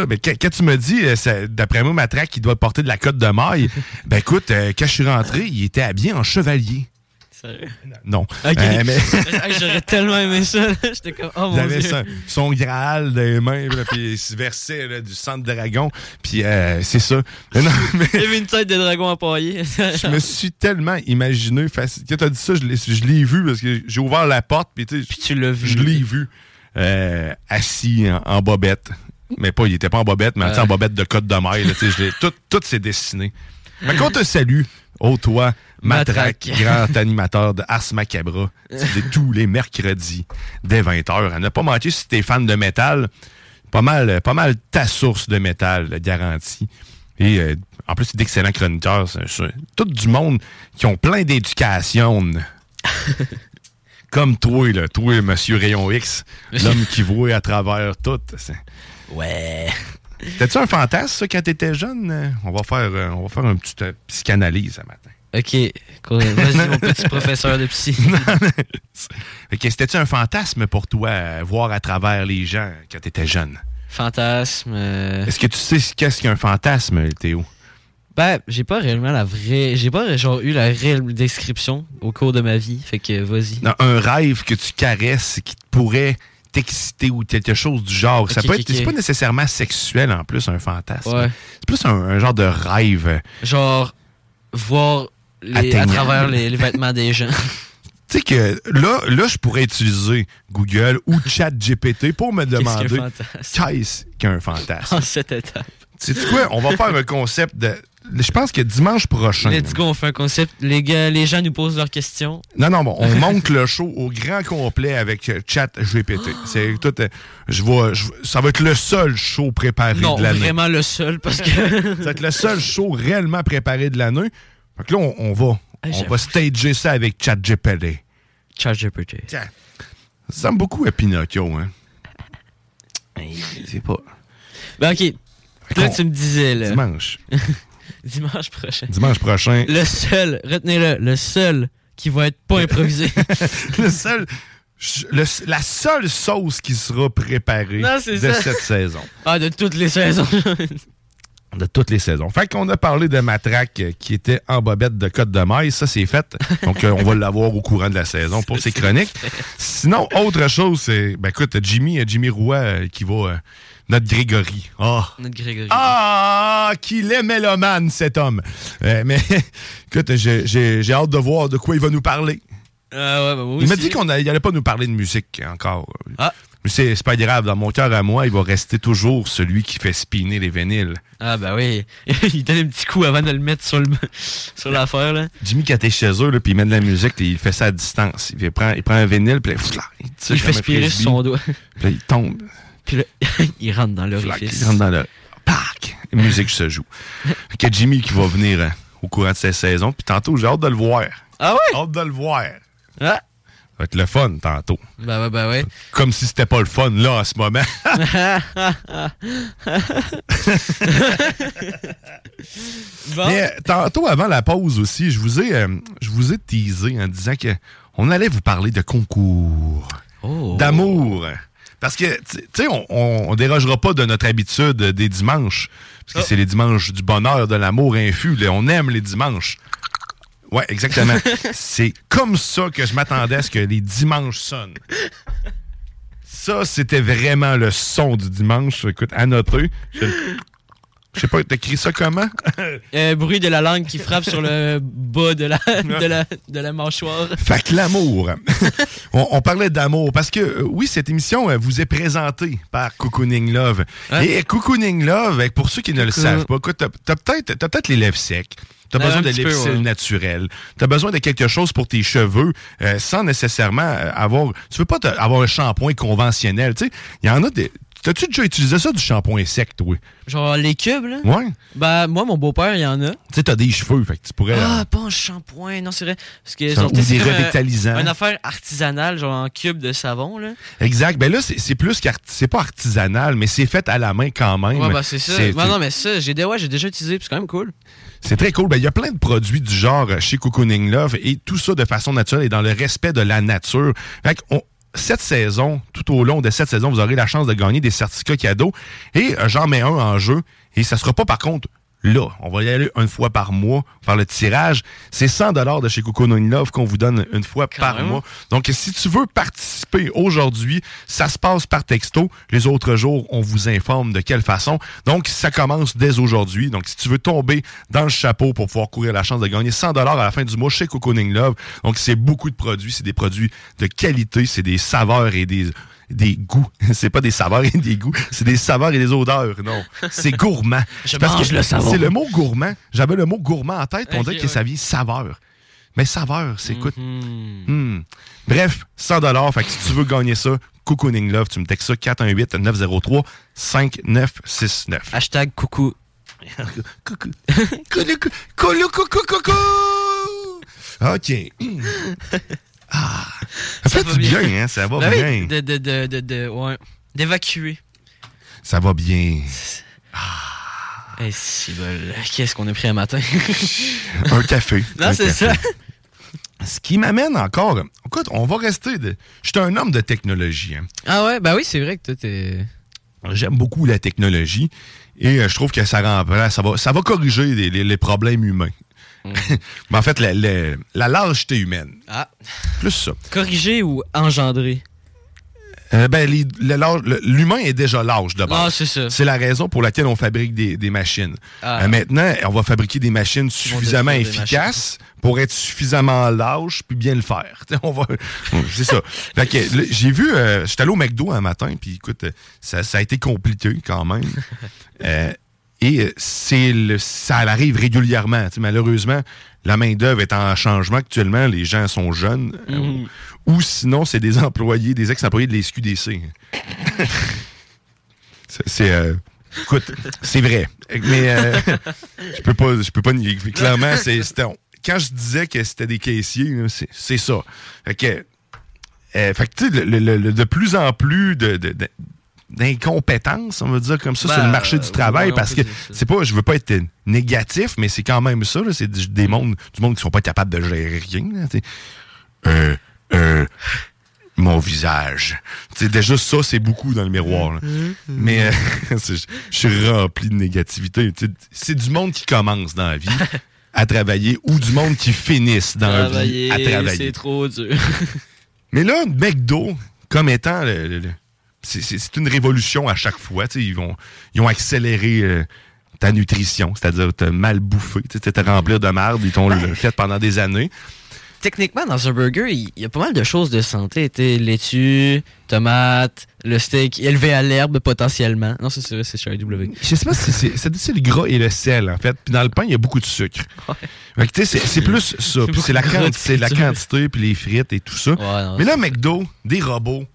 ben, quand, quand tu me dis, euh, d'après moi, Matraque, il doit porter de la cote de maille, [LAUGHS] ben écoute, euh, quand je suis rentré, il était habillé en chevalier. Sérieux? Non. Euh, mais- [LAUGHS] [LAUGHS] J'aurais tellement aimé ça. J'étais comme, oh mon il avait dieu. son, son Graal dans les mains, là, puis il se versait là, du sang de dragon. Puis euh, c'est ça. Mais non, mais Il y avait une tête de dragon empaillée. je me suis tellement imaginé. faci- Quand t'as dit ça, je l'ai, vu parce que j'ai ouvert la porte, puis tu tu l'as vu. Je l'ai vu euh, assis en, en bobette. Mais pas, il était pas en bobette, mais en Ouais. bobette de côte de maille. là, tout, tout s'est dessiné. Mais qu'on te salue, ô toi, Matraque, grand animateur de Ars Macabra, tous les mercredis dès 20h. À ne pas manquer si t'es fan de métal, pas mal, pas mal ta source de métal, garantie. Et euh, en plus, c'est d'excellents chroniqueurs. c'est- c'est tout du monde qui ont plein d'éducation. [LAUGHS] Comme toi, là, toi, Monsieur Rayon X, l'homme qui voit à travers tout. c'est- Ouais. [LAUGHS] T'as-tu un fantasme, ça, quand t'étais jeune? On va faire, euh, on va faire une petite euh, psychanalyse ce matin. Ok, cool. vas-y, mon petit professeur de psy. [LAUGHS] C'était-tu un fantasme pour toi, euh, voir à travers les gens quand t'étais jeune? Fantasme. euh, Est-ce que tu sais qu'est-ce qu'un fantasme, Théo? Ben, j'ai pas réellement la vraie. J'ai pas genre eu la réelle description au cours de ma vie. Fait que vas-y. Non, un rêve que tu caresses qui pourrait t'exciter ou quelque chose du genre. ça peut être, c'est pas nécessairement sexuel en plus, un fantasme. Ouais. C'est plus un, un genre de rêve. Genre, voir les- à travers les, les vêtements des gens. [LAUGHS] Tu sais que là, là, je pourrais utiliser Google ou ChatGPT pour me Qu'est-ce qu'un demander fantasme? qu'est-ce qu'un fantasme? en cette étape. Sais-tu quoi? On va faire un concept de. Je pense que dimanche prochain. Let's go, on fait un concept. Les gars, les gens nous posent leurs questions. Non, non, bon, on [LAUGHS] monte le show au grand complet avec euh, ChatGPT. [GASPS] C'est tout. euh, je vois, je- ça va être le seul show préparé Non, de l'année. vraiment le seul parce que. [LAUGHS] Ça va être le seul show réellement préparé de l'année. Fait que là, on, on va, Ah, on va stager ça avec ChatGPT. ChatGPT. Tiens. Ça ressemble beaucoup à Pinocchio, hein? C'est pas. Ben, ok. Là, tu me disais, là. Dimanche. [LAUGHS] Dimanche prochain. Dimanche prochain. Le seul, retenez-le, le seul qui va être pas improvisé. [LAUGHS] le seul. le- la seule sauce qui sera préparée Non, de ça. cette saison. ah, de toutes les saisons. [LAUGHS] De toutes les saisons. Fait qu'on a parlé de Matraque euh, qui était en bobette de côte de maille. Ça, c'est fait. Donc, euh, on va l'avoir au courant de la saison pour ses chroniques. Sinon, autre chose, c'est. Ben écoute, Jimmy, euh, Jimmy Roy euh, qui va. Euh, notre Grégory. Ah! Notre Grégory. Ah, qu'il est mélomane, cet homme. Euh, mais [LAUGHS] écoute, j'ai- hâte de voir de quoi il va nous parler. Ah ouais, bah Il m'a dit qu'on n'allait pas nous parler de musique encore. Ah. Mais c'est pas grave. Dans mon cœur à moi, il va rester toujours celui qui fait spinner les vinyles. Ah bah oui. [LAUGHS] il donne un petit coup avant de le mettre sur le [LAUGHS] sur l'affaire là. Jimmy, quand t'es chez eux, là, puis il met de la musique, il fait ça à distance. Il prend, il prend un vinyle, puis il, Il fait spirer sur son doigt. Puis il tombe. Puis là, [LAUGHS] il rentre dans l'orifice. il rentre dans le... Pac! La musique se joue. Que Jimmy qui va venir hein, au courant de cette saison. Puis tantôt, j'ai hâte de le voir. Ah ouais? Hâte de le voir. Ah. Ça va être le fun tantôt. Bah ouais, bah ouais. Comme si c'était pas le fun là en ce moment. [LAUGHS] [LAUGHS] Bon. Mais euh, tantôt, avant la pause aussi, je vous ai, euh, je vous ai teasé en disant que on allait vous parler de concours, Oh. d'amour. Parce que, tu sais, on, on, on dérogera pas de notre habitude des dimanches. Parce que Oh. c'est les dimanches du bonheur, de l'amour infus. là. On aime les dimanches. Ouais, exactement. [LAUGHS] c'est comme ça que je m'attendais à ce que les dimanches sonnent. Ça, c'était vraiment le son du dimanche. Écoute, à noter. Je, je sais pas, t'écris ça comment? [LAUGHS] Euh, bruit de la langue qui frappe sur le bas de la, de la, de la mâchoire. Fait que l'amour. [LAUGHS] on, on parlait d'amour parce que, euh, oui, cette émission euh, vous est présentée par Cocooning Love. Ouais. Et Cocooning Love, euh, pour ceux qui ne le savent pas, t'as t'as peut-être peut-être les lèvres secs. T'as Ouais, besoin de l'épicile ouais. naturel. T'as besoin de quelque chose pour tes cheveux euh, sans nécessairement avoir... Tu veux pas avoir un shampoing conventionnel. Tu sais, il y en a des... T'as-tu déjà utilisé ça, du shampoing sec, toi? Genre les cubes, là? Ouais. Bah, moi, mon beau-père, il y en a. Tu sais, t'as des cheveux, fait que tu pourrais... euh, Ah, pas un shampoing, non, c'est vrai. Parce que ou des euh, revitalisants. Une affaire artisanale, genre en cube de savon, là. Exact. Ben là, c'est plus. C'est pas artisanal, mais c'est fait à la main quand même. Ouais, bah, c'est ça. Bah, non, mais ça, j'ai ouais, j'ai déjà utilisé, puis c'est quand même cool. C'est très cool. Ben, il y a plein de produits du genre euh, chez Cocooning Love et tout ça de façon naturelle et dans le respect de la nature. Fait qu'on- cette saison, tout au long de cette saison, vous aurez la chance de gagner des certificats cadeaux. Et euh, j'en mets un en jeu. Et ça sera pas par contre là. On va y aller une fois par mois faire le tirage. C'est 100 de chez Cocooning Love qu'on vous donne une fois par même. mois. Donc, si tu veux participer aujourd'hui, ça se passe par texto. Les autres jours, on vous informe de quelle façon. Donc, ça commence dès aujourd'hui. Donc, si tu veux tomber dans le chapeau pour pouvoir courir la chance de gagner 100 à la fin du mois chez Cocooning Love. Donc, c'est beaucoup de produits. C'est des produits de qualité. C'est des saveurs et des des goûts. [LAUGHS] C'est pas des saveurs et des goûts, c'est des saveurs et des odeurs. Non, c'est gourmand. [LAUGHS] Je Parce que le savon. C'est le mot gourmand. J'avais le mot gourmand en tête, puis on dirait que ouais. ça vient saveur. Mais saveur, c'est écoute. Mhm. Hmm. Bref, 100 dollars. Fait que si tu veux gagner ça, Cocooning Love, tu me textes ça 418 903 5969. Hashtag [LAUGHS] coucou. coucou. coucou, coucou, coucou, coucou. OK. [CLEARS THROAT] Ah, ça fait va du bien. bien, hein? Ça va Ben bien. de, de, de, de, de- ouais. D'évacuer. Ça va bien. Eh, si, bol. Qu'est-ce qu'on a pris un matin? Un café. [LAUGHS] Non, c'est ça. Ce qui m'amène encore. Écoute, on va rester. De... Je suis un homme de technologie. hein. Ah ouais, bah oui, c'est vrai que toi, t'es. J'aime beaucoup la technologie et euh, je trouve que ça remplace, ça va, ça va corriger les, les- les problèmes humains. Mais [LAUGHS] en fait, la, la, la lâcheté humaine. Ah. Plus ça. Corriger ou engendrer? Euh, ben, lâche- l'humain est déjà lâche de base. Ah, c'est la raison pour laquelle on fabrique des, des machines. Ah. Euh, maintenant, on va fabriquer des machines suffisamment efficaces pour être suffisamment lâches puis bien le faire. [LAUGHS] On va, c'est ça. J'ai vu, euh, j'étais allé au McDo un matin puis écoute, euh, ça, ça a été compliqué quand même. [LAUGHS] Et euh, c'est le, ça arrive régulièrement. T'sais, malheureusement, la main d'œuvre est en changement actuellement. Les gens sont jeunes. euh, Mhm. ou sinon, c'est des employés, des ex-employés de la SQDC. [LAUGHS] C'est- euh, écoute, c'est vrai. Mais euh, je peux pas je peux pas nier. Clairement, c'est quand je disais que c'était des caissiers, c'est ça. Fait que fait que, le- le- le- de plus en plus de, de- de- d'incompétence, on va dire comme ça, Ben, sur le marché du euh, travail, parce que c'est pas, je veux pas être négatif, mais c'est quand même ça, c'est du, des mondes, du monde qui sont pas capables de gérer rien. là, euh, euh, mon visage. C'est déjà ça, c'est beaucoup dans le miroir. là. Mais euh, [LAUGHS] c'est- je suis rempli de négativité. C'est du monde qui commence dans la vie [LAUGHS] à travailler ou du monde qui finisse dans la vie à travailler. c'est trop dur. Mais là, McDo, comme étant le- le- le- c'est- une révolution à chaque fois. Ils, vont, ils ont accéléré euh, ta nutrition, c'est-à-dire t'as mal bouffé, tu sais, t'es rempli de merde, ils t'ont le fait pendant des années. techniquement, dans un burger, il y a pas mal de choses de santé. T'sais, laitue, tomate, le steak élevé à l'herbe potentiellement. Non, c'est vrai, c'est chez AW. Je sais pas si c'est le gras et le sel, en fait. Puis dans le pain, il y a beaucoup de sucre. C'est c'est plus ça. [LAUGHS] C'est la, quanti- la quantité, puis les frites et tout ça. non, Mais là, McDo, des robots,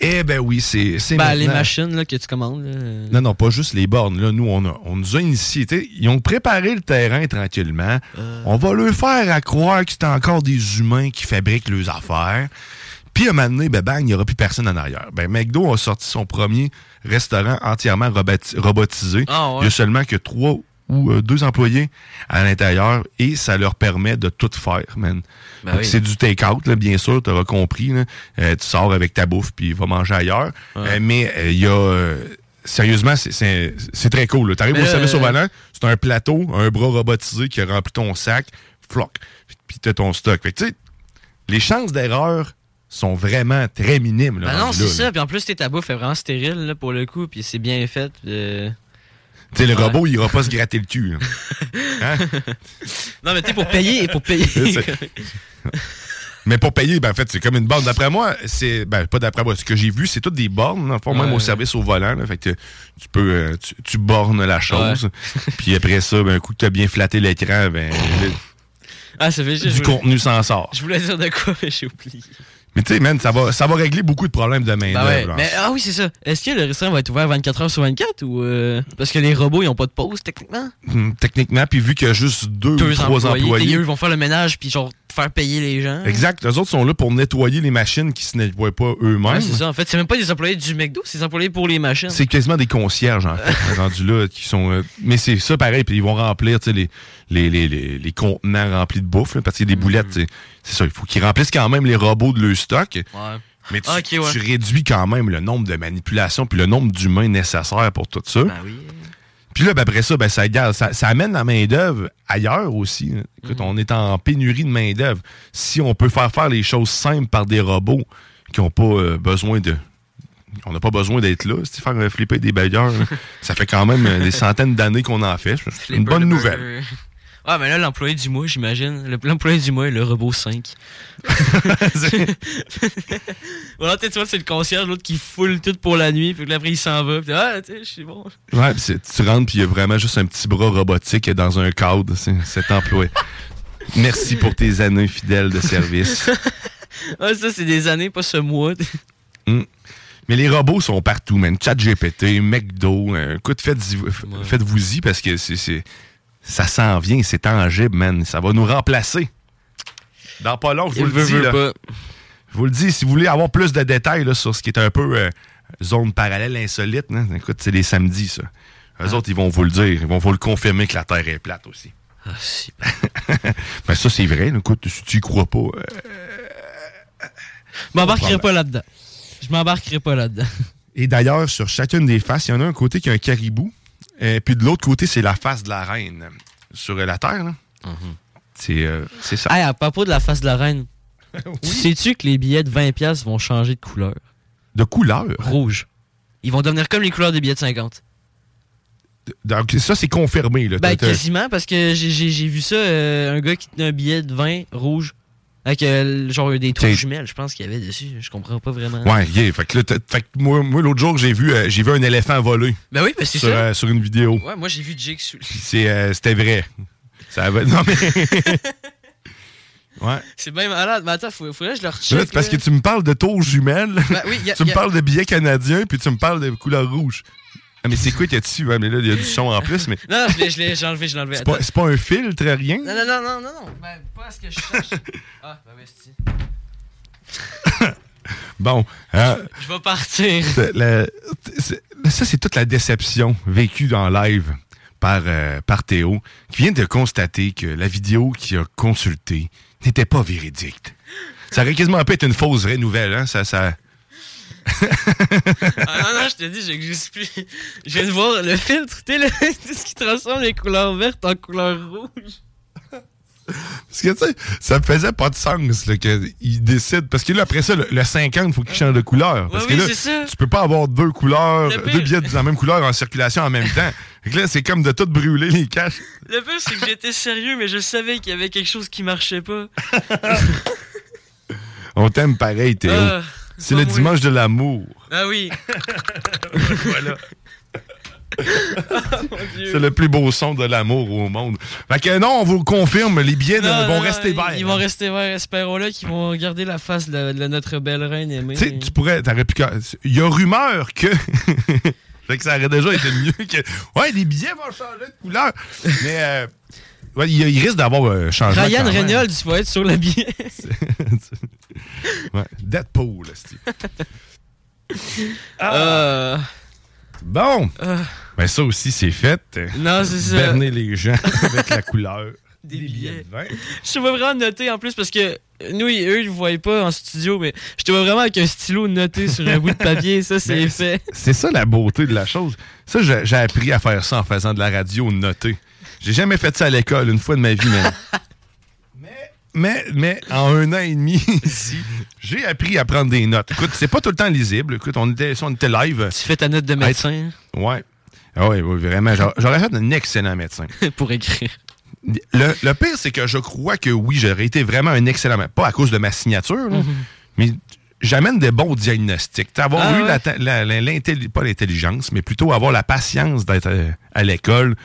eh ben oui, c'est Ben, les machines là, que tu commandes. là. Non, non, pas juste les bornes. Là, nous, on, a- on nous a initiés. Ils ont préparé le terrain tranquillement. Euh. On va leur faire à croire que c'est encore des humains qui fabriquent leurs affaires. Puis à un moment donné, ben bang, il n'y aura plus personne en arrière. Ben, McDo a sorti son premier restaurant entièrement roboti- robotisé. Ah, ouais. Il y a seulement que trois ou euh, deux employés à l'intérieur et ça leur permet de tout faire, man. Ben oui. C'est du take-out, là, bien sûr, tu auras compris. là. Euh, tu sors avec ta bouffe puis va manger ailleurs. Euh, mais il y a... sérieusement, c'est- très cool. Tu arrives au là, service au volant, c'est un plateau, un bras robotisé qui remplit ton sac, floc, puis t'as ton stock. Fait que, les chances d'erreur sont vraiment très minimes. Là, Ben non, rendu c'est là, ça. là. Puis en plus, t'es ta bouffe est vraiment stérile là, pour le coup. Puis c'est bien fait. Tu sais, le Ouais. robot, il ira pas se gratter le cul. [LAUGHS] Hein? Non, mais tu sais, pour payer, pour payer. [LAUGHS] Mais pour payer, ben, en fait, c'est comme une borne. D'après moi, c'est. Ben, pas d'après moi. Ce que j'ai vu, c'est toutes des bornes, fond, même au service au volant. là. fait que tu peux. euh, tu, tu bornes la chose. Puis après ça, ben, un coup que tu as bien flatté l'écran, ben. ah, ça fait juste. du contenu s'en sort. Je voulais dire de quoi, mais j'ai oublié. Mais tu sais, man, ça va, ça va régler beaucoup de problèmes de main Ben ouais. Mais ah oui, c'est ça. Est-ce que le restaurant va être ouvert 24 heures sur 24 ou. euh, Parce que les robots, ils ont pas de pause, techniquement? Hum, Techniquement, puis vu qu'il y a juste deux, ou Deux trois employés. Eux, ils vont faire le ménage puis genre faire payer les gens. Exact. Les autres sont là pour nettoyer les machines qui se nettoient pas eux-mêmes. Ouais, c'est ça. En fait, c'est même pas des employés du McDo, c'est des employés pour les machines. C'est quasiment des concierges, en fait, [LAUGHS] rendus là, qui sont. euh, mais c'est ça pareil, puis ils vont remplir les, les, les, les, les contenants remplis de bouffe, là, parce qu'il y a des boulettes. tu sais. C'est ça, il faut qu'ils remplissent quand même les robots de leur stock. Ouais. Mais tu, Ah, ouais. tu réduis quand même le nombre de manipulations puis le nombre d'humains nécessaires pour tout ça. Ben oui. Puis là, ben, après ça, ben, ça, ça, ça amène la main-d'œuvre ailleurs aussi. Mhm. Écoute, on est en pénurie de main-d'œuvre. Si on peut faire faire les choses simples par des robots qui n'ont pas euh, besoin de. On n'a pas besoin d'être là, c'est faire flipper des bailleurs. [LAUGHS] ça fait quand même des centaines d'années qu'on en fait. C'est une bonne nouvelle. Ah, mais là, l'employé du mois, j'imagine. Le- L'employé du mois est le robot 5. voilà, tu sais, tu vois, c'est le concierge, l'autre qui foule tout pour la nuit, puis après, il s'en va. Puis, ah, tu sais, je suis bon. Ouais, c'est- tu rentres puis il y a vraiment juste un petit bras robotique dans un cadre, c'est cet employé. Merci pour tes années fidèles de service. [LAUGHS] Ah, ça, c'est des années, pas ce mois. Mm. Mais les robots sont partout, man. ChatGPT, McDo. euh, écoute, faites-vous-y parce que c'est- ça s'en vient, c'est tangible, man. Ça va nous remplacer. Dans pas long, je vous Il le dis. veut là. pas. Je vous le dis, si vous voulez avoir plus de détails là, sur ce qui est un peu euh, zone parallèle insolite, hein, écoute, c'est les samedis, ça. Eux autres, ils vont vous le dire. Ils vont vous le confirmer que la Terre est plate aussi. Ah, si. [LAUGHS] ben ça, c'est vrai. Écoute, si tu y crois pas... euh, Je m'embarquerai pas là-dedans. Je m'embarquerai pas là-dedans. Et d'ailleurs, sur chacune des faces, il y en a un côté qui a un caribou, et puis de l'autre côté, c'est la face de la reine. Sur euh, la Terre, là. C'est euh, c'est ça. Hey, à propos de la face de la reine, [LAUGHS] tu sais-tu que les billets de 20$ vont changer de couleur? De couleur? Rouge. Ils vont devenir comme les couleurs des billets de 50. Donc ça, c'est confirmé. Là. Ben, quasiment, parce que j'ai vu ça, euh, un gars qui tenait un billet de 20 rouge, avec euh, genre des trous jumelles, je pense qu'il y avait dessus. Je comprends pas vraiment. Ouais, yeah. Fait que là, t'as- fait que moi, moi l'autre jour, j'ai vu, euh, j'ai vu un éléphant voler. Ben oui, ben c'est ça. euh, sur une vidéo. Ouais, moi j'ai vu Jake sous c'était vrai. Ça avait... Non, mais... [LAUGHS] ouais. C'est bien malade. Mais attends, faut, faudrait que je le là, recheck. c'est parce là. que tu me parles de tours jumelles. Ben oui, y a- tu me y a- parles de billets canadiens, puis tu me parles de couleur rouge. Ah, mais c'est quoi qu'il y a dessus? Ouais, mais là, il y a du son en plus, mais Non, non, je l'ai- enlevé, je l'ai enlevé. c'est pas, pas un filtre, rien? Non, non, non, non, non, non. Ben, pas ce que je cherche. [LAUGHS] ah, ben oui, c'est [LAUGHS] Bon. hein, Je vais partir. la- c'est- ça, c'est toute la déception vécue dans live par, euh, par Théo, qui vient de constater que la vidéo qu'il a consultée n'était pas véridique. Ça aurait quasiment pu être une fausse vraie nouvelle, hein? Ça, ça... [LAUGHS] Ah non, non, je te dis, j'ai juste plus. Je viens de voir le filtre, tu sais, [LAUGHS] ce qui transforme les couleurs vertes en couleurs rouges. Parce que, tu sais, ça me faisait pas de sens qu'il décide. Parce que là, après ça, le, le 50, il faut qu'il change de couleur. Parce Ouais, que oui, là, c'est ça. tu peux pas avoir deux couleurs, Le deux billets de la même couleur en circulation en même temps. [LAUGHS] Fait que là, c'est comme de tout brûler les caches. Le pire, c'est que j'étais sérieux, mais je savais qu'il y avait quelque chose qui marchait pas. On t'aime pareil, Théo. Ah, c'est le dimanche de l'amour. Ah oui. [LAUGHS] voilà. [LAUGHS] C'est le plus beau son de l'amour au monde. Fait que non, on vous le confirme, les billets Non, vont non, rester verts. Ils vont rester verts. Espérons-là qu'ils vont garder la face de, de notre belle reine aimée. Tu sais, tu pourrais, t'aurais pu. Il y a rumeur que. [LAUGHS] fait que ça aurait déjà été mieux que. Ouais, les billets vont changer de couleur. Mais. euh, ouais, il, il risque d'avoir un changement. Ryan. Reynolds va être sur le billet. [LAUGHS] Ouais, Deadpool, c'est. [LAUGHS] Euh, Bon. Ben, ça aussi, c'est fait. Non, c'est ça. Berner les gens [LAUGHS] avec la couleur. Des billets. de vin. Je te vois vraiment noter en plus parce que nous, eux, ils ne voyaient pas en studio, mais je te vois vraiment avec un stylo noté sur un bout de papier. Ça, c'est Mais fait. C'est ça la beauté de la chose. Ça, j'ai j'ai appris à faire ça en faisant de la radio notée. J'ai jamais fait ça à l'école, une fois de ma vie, [LAUGHS] mais. Mais, mais en un an et demi ici, [LAUGHS] j'ai appris à prendre des notes. Écoute, c'est pas tout le temps lisible. Écoute, on était, si on était live. Tu fais ta note de médecin? Ouais. Ah oui, oui, vraiment. J'aurais- fait un excellent médecin. [LAUGHS] pour écrire. Le, le pire, c'est que je crois que oui, j'aurais été vraiment un excellent médecin. Pas à cause de ma signature, là, mais j'amène des bons diagnostics. Avoir Ah eu ouais? la ta- la- la- l'intelli- pas l'intelligence, mais plutôt avoir la patience d'être euh, à l'école,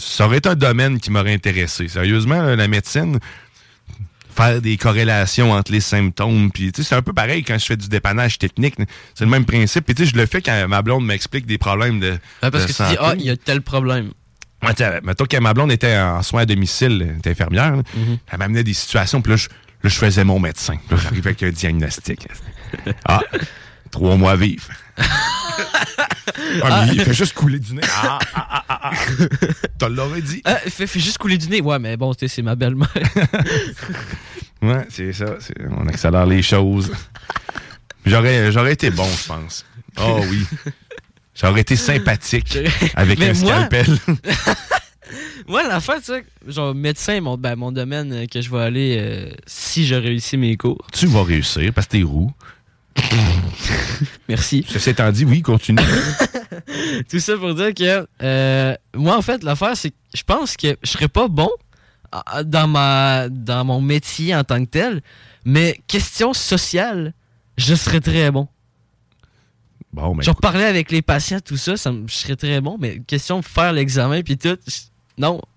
ça aurait été un domaine qui m'aurait intéressé. Sérieusement, là, la médecine, faire des corrélations entre les symptômes, puis tu sais, c'est un peu pareil quand je fais du dépannage technique. C'est le même principe. Puis tu sais, je le fais quand ma blonde m'explique des problèmes de, Ouais, parce de que tu dis, santé. ah, il y a tel problème. Ouais, mettons que ma blonde était en soins à domicile, elle était infirmière, là. Mhm. elle m'amenait des situations, puis là, je, là, je faisais mon médecin. Puis Là, j'arrivais avec un diagnostic. Ah, trois mois vivre. [LAUGHS] Ah, mais il fait juste couler du nez. Ah, ah, ah, ah, ah. T'as l'aurais dit. Ah, fait, fait juste couler du nez. Ouais, mais bon, c'est ma belle-mère. [LAUGHS] Ouais, c'est ça. On accélère les choses. J'aurais, j'aurais été bon, je pense. Oh oui. J'aurais été sympathique avec Mais un moi- scalpel. [LAUGHS] Moi, la fin, tu sais, genre médecin, mon, ben, mon domaine que je vais aller euh, si je réussis mes cours. tu vas réussir parce que t'es roux. [LAUGHS] Merci. Ceci étant dit, oui, continue. [LAUGHS] Tout ça pour dire que euh, moi, en fait, l'affaire, c'est que je pense que je serais pas bon ah, dans, ma, dans mon métier en tant que tel, mais question sociale, je serais très bon. Bon, ben, Genre parler avec les patients, tout ça, ça me- je serais très bon, mais question de faire l'examen puis tout, non. [LAUGHS]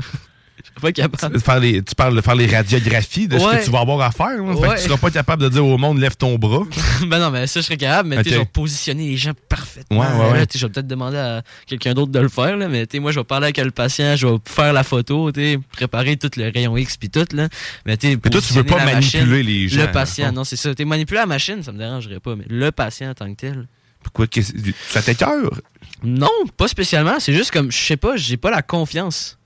Je serais pas capable. Faire les- tu parles de faire les radiographies de ce Ouais. que tu vas avoir à faire. hein? Fait que Ouais. tu seras pas capable de dire au monde lève ton bras. [LAUGHS] ben non, mais ça, je serais capable, mais tu Ok. sais, genre positionner les gens parfaitement. Ouais, ouais, ouais. tu je vais peut-être demander à quelqu'un d'autre de le faire, là, mais tu sais, moi, je vais parler avec le patient, je vais faire la photo, tu préparer tout le rayon X puis tout, là. Mais tu toi, tu veux pas manipuler machine, les gens, Le patient, non, c'est ça. Tu manipuler la machine, ça me dérangerait pas, mais le patient en tant que tel. Pourquoi ça t'écœure? Non, pas spécialement. C'est juste comme, je sais pas, j'ai pas la confiance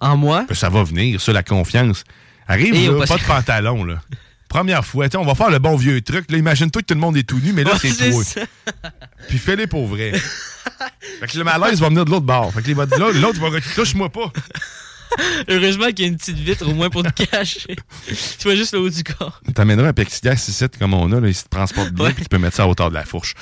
en moi. Ça va venir, ça, la confiance. Arrive, là, pas de pantalon, là. Première fois, on va faire le bon vieux truc. Là, imagine-toi que tout le monde est tout nu, mais là, Ouais, c'est toi. ça. Puis fais-les pour vrai. [LAUGHS] fait que le malaise va venir de l'autre bord. Fait que les- là, l'autre va. Touche-moi pas. [LAUGHS] Heureusement qu'il y a une petite vitre au moins pour te cacher. tu vois juste le haut du corps. T'amèneras un plexiglas ici, comme on a, là, il se transporte bien, puis tu peux mettre ça à hauteur de la fourche.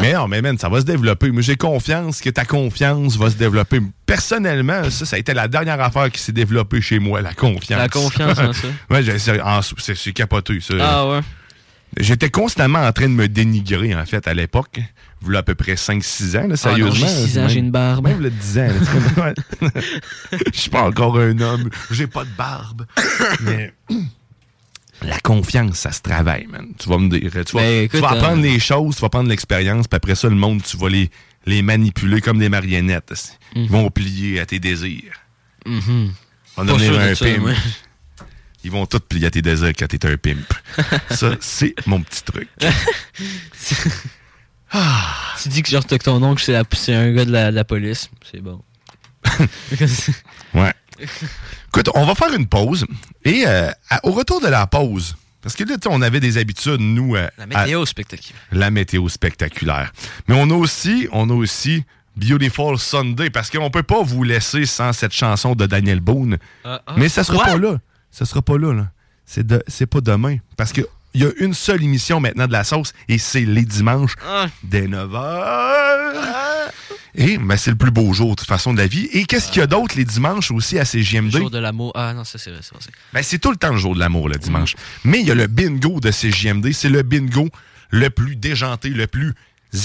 mais non, mais man, ça va se développer. Moi, j'ai confiance que ta confiance va se développer. Personnellement, ça, ça a été la dernière affaire qui s'est développée chez moi, la confiance. La confiance en ça. [LAUGHS] ouais, c'est capoté, ça. Ah ouais. J'étais constamment en train de me dénigrer, en fait, à l'époque. Vous à peu près 5-6 ans, là, Ah non, sérieusement. j'ai six ans, Même- j'ai une barbe. Même le 10 ans. tu. [LAUGHS] Je suis pas encore un homme. J'ai pas de barbe. Mais la confiance, ça se travaille, man. Tu vas me dire. Tu vas, Ben, tu écoute, vas apprendre euh, les choses, tu vas prendre l'expérience, puis après ça, le monde, tu vas les, les manipuler comme des marionnettes. Ils vont plier à tes désirs. Mhm. On va devenir de un ça, pimp. Ils vont tous plier à tes désirs quand t'es un pimp. [LAUGHS] ça, c'est mon petit truc. [LAUGHS] Tu dis que genre que ton oncle c'est la- c'est un gars de la, de la police, c'est bon. [LAUGHS] Ouais. Écoute, on va faire une pause. Et euh, à- au retour de la pause, parce que là, tu sais, on avait des habitudes, nous. euh, La météo à- spectaculaire. la météo spectaculaire. Mais on a aussi, on a aussi Beautiful Sunday, parce qu'on peut pas vous laisser sans cette chanson de Daniel Boone. Ah, ah. Mais ça sera Quoi? pas là. ce sera pas là. là. C'est de- c'est pas demain. Parce que il y a une seule émission maintenant de la sauce et c'est les dimanches Ah. dès 9h. Et ben, c'est le plus beau jour, de toute façon, de la vie. Et qu'est-ce qu'il y a d'autre les dimanches aussi à CGMD? Jour de l'amour. Ah non, ça c'est vrai, c'est vrai. Ben, c'est tout le temps le jour de l'amour, le dimanche. Mm. Mais il y a le bingo de CJMD. C'est le bingo le plus déjanté, le plus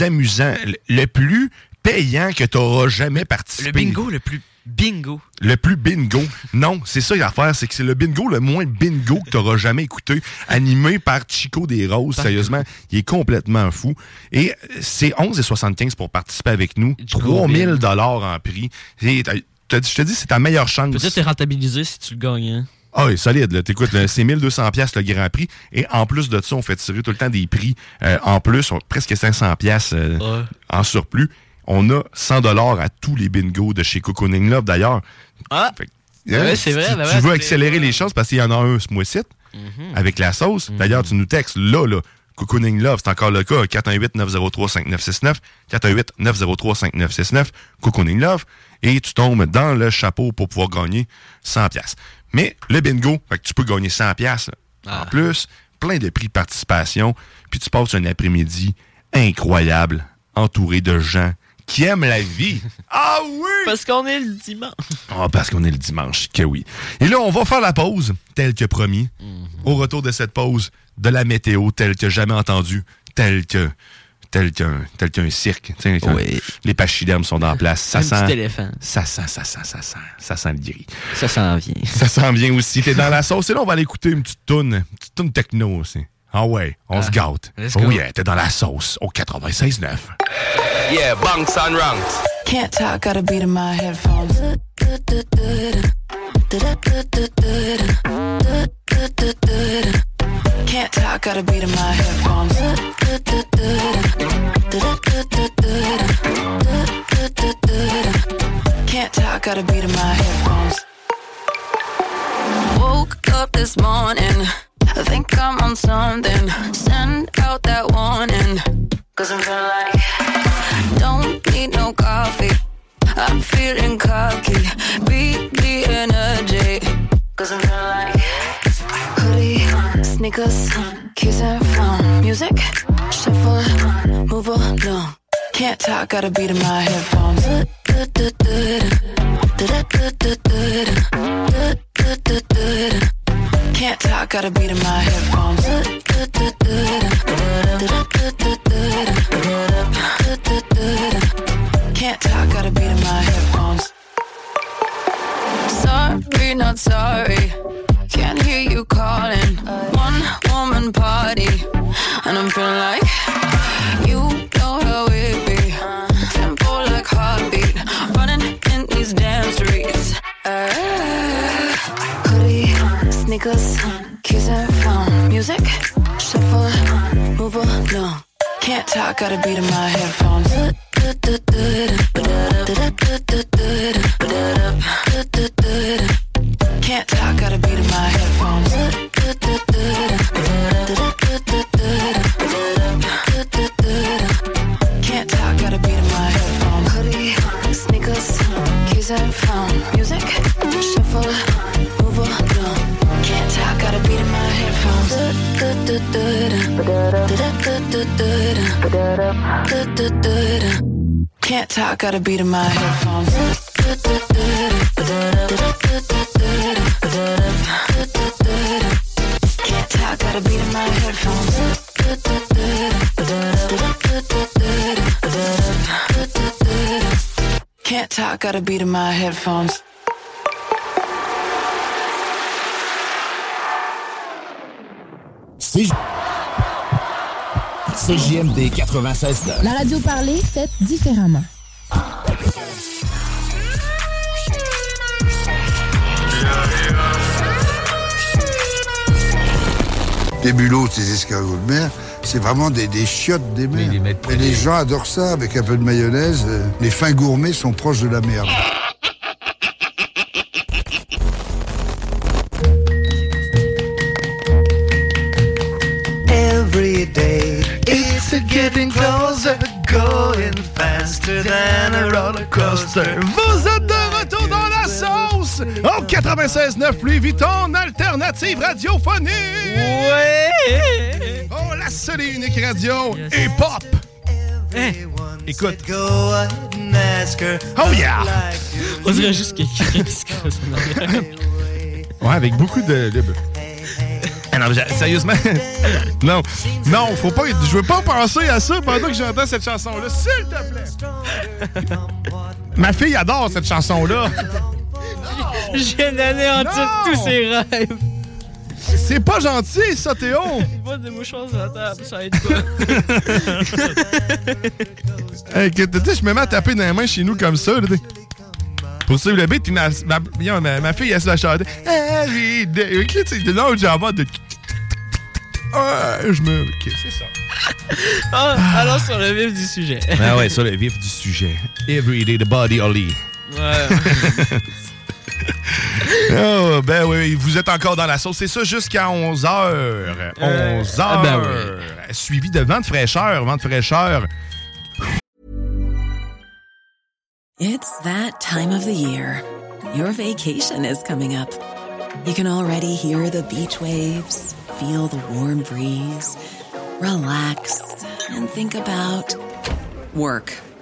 amusant, le- le plus payant que tu auras jamais participé. Le bingo le plus bingo. Le plus bingo. Non, c'est ça l'affaire, c'est que c'est le bingo le moins bingo que tu auras jamais écouté, animé par Chico des Roses. Sérieusement, il est complètement fou. Et euh, c'est 11,75 pour participer avec nous. 3000 dollars en prix. Et, euh, Je te dis, c'est ta meilleure chance. Peut-être t'es rentabilisé si tu le gagnes. hein. Ah oui, solide. T'écoutes, c'est 1200 pièces le Grand Prix. Et en plus de ça, on fait tirer tout le temps des prix euh, en plus, on- presque 500 pièces Ouais. en surplus. On a 100 dollars à tous les bingos de chez Cocooning Love, d'ailleurs. Ah! Hein, c'est vrai, Tu, ben tu ouais, veux accélérer les choses parce qu'il y en a un ce mois-ci Mhm. avec la sauce. D'ailleurs, tu nous textes là, là. Cocooning Love, c'est encore le cas. 418-903-5969. 418-903-5969. Cocooning Love. Et tu tombes dans le chapeau pour pouvoir gagner 100 pièces. Mais le bingo, fait que tu peux gagner 100 pièces Ah. en plus. Plein de prix de participation. Puis tu passes un après-midi incroyable, entouré de gens qui aiment la vie. [LAUGHS] Ah oui! Parce qu'on est le dimanche. Ah, parce qu'on est le dimanche, que oui. Et là, on va faire la pause, tel que promis. Au retour de cette pause, de la météo, telle que jamais entendue, tel que tel qu'un tel qu'un cirque. Les pachydermes sont en place. Ça Un sent. petit éléphant. Ça sent, ça sent, ça sent. Ça sent le gris. Ça s'en vient. Ça sent bien aussi. T'es dans la sauce. Et là, on va aller écouter une petite toune. Une petite toune techno aussi. Ah ouais, on Ah, se gâte. let's Oh go. yeah, t'es dans la sauce au 96.9. Yeah, bunks and ranks. Can't talk, got a beat in my headphones. Can't talk, got a beat in my headphones. Can't talk, got a beat in my headphones. Woke up this morning, I think I'm on something. Send out that warning, cause I'm feeling like don't need no coffee. I'm feeling cocky. Beat the energy. Cause I'm feeling like hoodie, sneakers, keys and phone. Music, shuffle, move along. Can't talk, got a beat in my headphones. Can't talk, got a beat in my headphones. Can't talk, got a beat in my headphones. Sorry, not sorry. Can't hear you calling. One woman party, and I'm feeling like you know how it be. Tempo like heartbeat, running in these damn streets. Uh, sneakers, keys and phone. Music, shuffle, move along. Can't talk, got a beat in my headphones. Can't talk, got a beat in my headphones. Can't talk, got a beat in my headphones. Can't talk, got a beat in my headphones. C- CJMD 96 La radio parlée, faite différemment. Les bulots, ces escargots de mer, c'est vraiment des, des chiottes des mers. Et les gens adorent ça avec un peu de mayonnaise. Euh, Les fins gourmets sont proches de la merde. Every day it's a getting closer, going faster than a roller coaster. Vous êtes de retour dans la sauce au 96.9 Louis Vuitton, alternative radiophonique! Ouais! Oh, la seule et unique radio hip-hop! Écoute. Oh yeah! On dirait juste quelqu'un qui se casse. Ouais, avec beaucoup de... de- Ah non, mais j'ai- sérieusement, [LAUGHS] non, non, faut pas, je veux pas penser à ça pendant que j'entends cette chanson-là, s'il te plaît. Ma fille adore cette chanson-là. D'anéantir Non! tous ses rêves. C'est pas gentil, ça, Théo. [LAUGHS] Il va des mouchoirs sur la table, ça aide pas. [LAUGHS] Hey, que- tu sais, je me mets à taper dans les mains chez nous comme ça, là, pour suivre le beat, puis ma, ma, ma, ma fille, elle se la chanter. Every day. Ok, tu sais, de là où j'en de. Ouais, je me. Ok, c'est ça. Ah, alors sur le vif du sujet. Ah ouais, ça, le vif du sujet. Every day, the body only. Ouais. [LAUGHS] oh, [LAUGHS] ben oui, vous êtes encore dans la sauce. C'est ça jusqu'à 11h. 11h. ah ben Suivi de vent de fraîcheur. Vent de fraîcheur. It's that time of the year. Your vacation is coming up. You can already hear the beach waves, feel the warm breeze, relax, and think about work.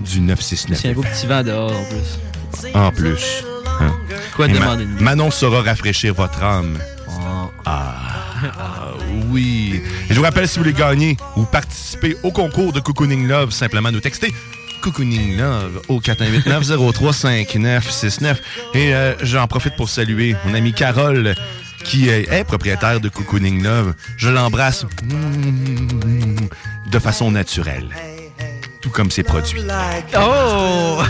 du 969. C'est un beau petit vent dehors en plus. En plus. hein. Quoi demander de mieux? Manon saura rafraîchir votre âme. Ah, ah, oui. Et je vous rappelle, si vous voulez gagner ou participer au concours de Cocooning Love, simplement nous texter Cocooning Love au 418-903-5969. Et euh, j'en profite pour saluer mon amie Carole qui est propriétaire de Cocooning Love. Je l'embrasse de façon naturelle. Tout comme ses produits. Oh!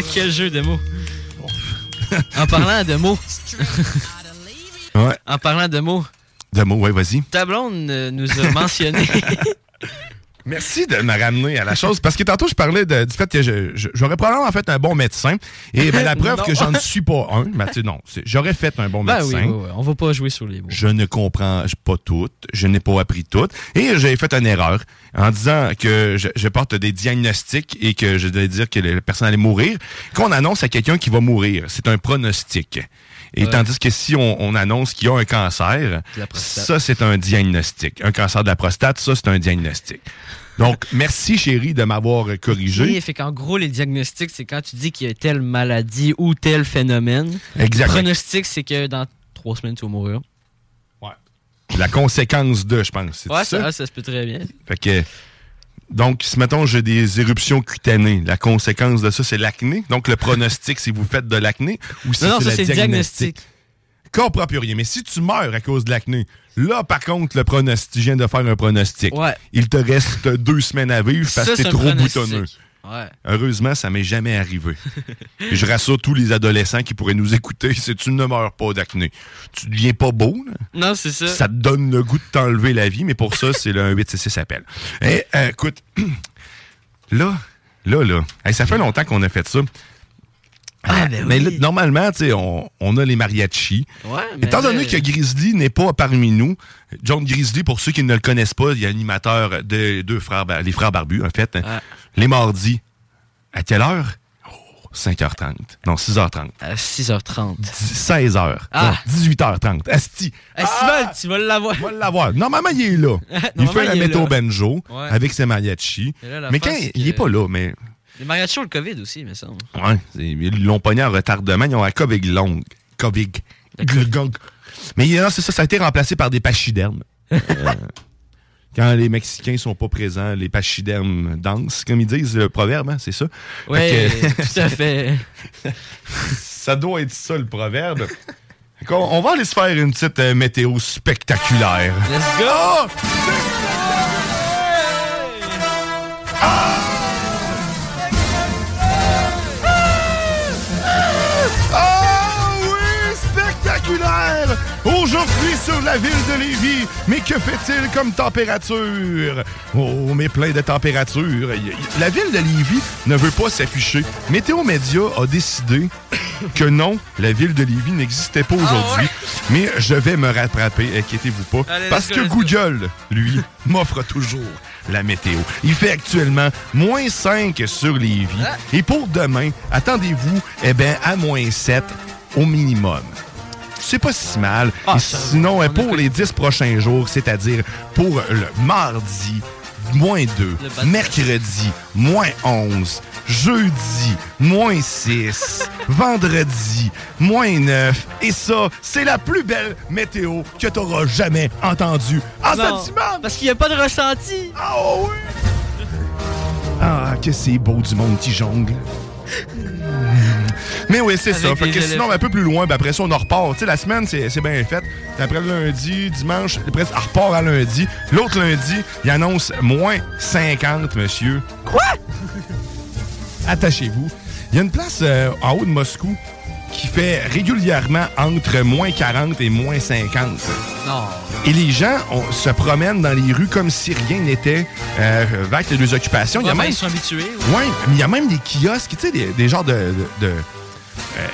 [LAUGHS] Quel jeu de mots. En parlant de mots. [LAUGHS] Ouais. En parlant de mots. De mots, ouais, vas-y. Ta blonde euh, nous a mentionné. [LAUGHS] Merci de me ramener à la chose. Parce que tantôt, je parlais de- du fait que j'aurais probablement fait un bon médecin. Et ben, la [LAUGHS] preuve que j'en suis pas un, Mathieu, non. J'aurais fait un bon Ben oui, médecin. oui, oui, on va pas jouer sur les mots. Je ne comprends pas tout. Je n'ai pas appris tout. Et j'ai fait une erreur en disant que je, je porte des diagnostics et que je devais dire que la personne allait mourir. Qu'on annonce à quelqu'un qui va mourir. C'est un pronostic. Et Ouais. tandis que si on, on annonce qu'il y a un cancer, ça, c'est un diagnostic. Un cancer de la prostate, ça, c'est un diagnostic. Donc, merci, chérie, de m'avoir corrigé. Oui, fait qu'en gros, les diagnostics, c'est quand tu dis qu'il y a telle maladie ou tel phénomène. Exact. Le pronostic, c'est que dans trois semaines, tu vas mourir. La conséquence de, je pense. Ouais, ça? ça, ça se peut très bien. Fait que, donc, si mettons j'ai des éruptions cutanées, la conséquence de ça, c'est l'acné. Donc, le pronostic, si vous faites de l'acné ou si Non, non, c'est le c'est le diagnostic. Comprends plus rien. Mais si tu meurs à cause de l'acné, là, par contre, le pronostic, je viens de faire un pronostic. Ouais. Il te reste deux semaines à vivre parce que t'es trop boutonneux. Ouais. Heureusement, ça m'est jamais arrivé. [LAUGHS] Et je rassure tous les adolescents qui pourraient nous écouter, [LAUGHS] si tu ne meurs pas d'acné, tu deviens pas beau, là. Non, c'est ça. Ça te donne le goût de t'enlever la vie, mais pour ça, [LAUGHS] c'est le 1866 appel. Et euh, écoute, [CLEARS THROAT] là, là, là, hey, ça fait longtemps qu'on a fait ça. Ah, ben mais oui. là, normalement, tu sais, on, on a les mariachis. Ouais, Étant donné que Grizzly n'est pas parmi nous, John Grizzly, pour ceux qui ne le connaissent pas, il est animateur des deux frères, les frères barbus, en fait. Les mardis. À quelle heure? Oh, 5h30. Non, 6h30. À 6h30. 16h. Ah. Non, 18h30. Asti. Estival, tu vas l'avoir. Tu vas l'avoir. Normalement, il est là. [LAUGHS] il fait la là. banjo Ouais. avec ses mariachis. Là, Mais quand il est que- pas là, mais Les mariachis ont le COVID aussi, il me semble. ouais, ils l'ont pogné en retardement. Ils ont la COVID longue. COVID. Mais non, c'est ça, ça a été remplacé par des pachydermes. [LAUGHS] Euh, Quand les Mexicains sont pas présents, les pachydermes dansent, comme ils disent le proverbe, hein, c'est ça? Oui, [LAUGHS] tout à fait. [LAUGHS] ça doit être ça le proverbe. On va aller se faire une petite euh, météo spectaculaire. Let's go! Ah Aujourd'hui sur la ville de Lévis, mais que fait-il comme température? Oh, mais plein de températures. La ville de Lévis ne veut pas s'afficher. Météo Média a décidé [COUGHS] que non, la ville de Lévis n'existait pas aujourd'hui. Mais je vais me rattraper, inquiétez-vous pas. Allez, parce que. Google, lui, [LAUGHS] m'offre toujours la météo. Il fait actuellement moins 5 sur Lévis. Ah. Et pour demain, attendez-vous, eh ben, à moins 7 au minimum. C'est pas si mal. Ah, Et ça va. sinon, eh, pour les 10 prochains jours, c'est-à-dire pour le mardi, moins 2, Le bas de mercredi, moins 11, jeudi, moins 6, [LAUGHS] vendredi, moins 9. Et ça, c'est la plus belle météo que tu auras jamais entendue en Non, cette semaine. Parce qu'il n'y a pas de ressenti. Ah oui! Ah, que c'est beau du monde qui jongle. [LAUGHS] [LAUGHS] Mais oui, c'est ça. Fait que sinon, un peu plus loin, ben après ça, on en repart. Tu sais, la semaine, c'est c'est bien fait. Après le lundi, dimanche, après, on repart à lundi. L'autre lundi, il annonce moins 50, monsieur. Quoi? [LAUGHS] Attachez-vous. Il y a une place euh, en haut de Moscou qui fait régulièrement entre moins 40 et moins 50. Non. Et les gens on, se promènent dans les rues comme si rien n'était euh, les deux occupations. Il y a même, ils sont habitués. ouais, mais il y a même des kiosques, tu sais, des, des genres de... de- de, euh,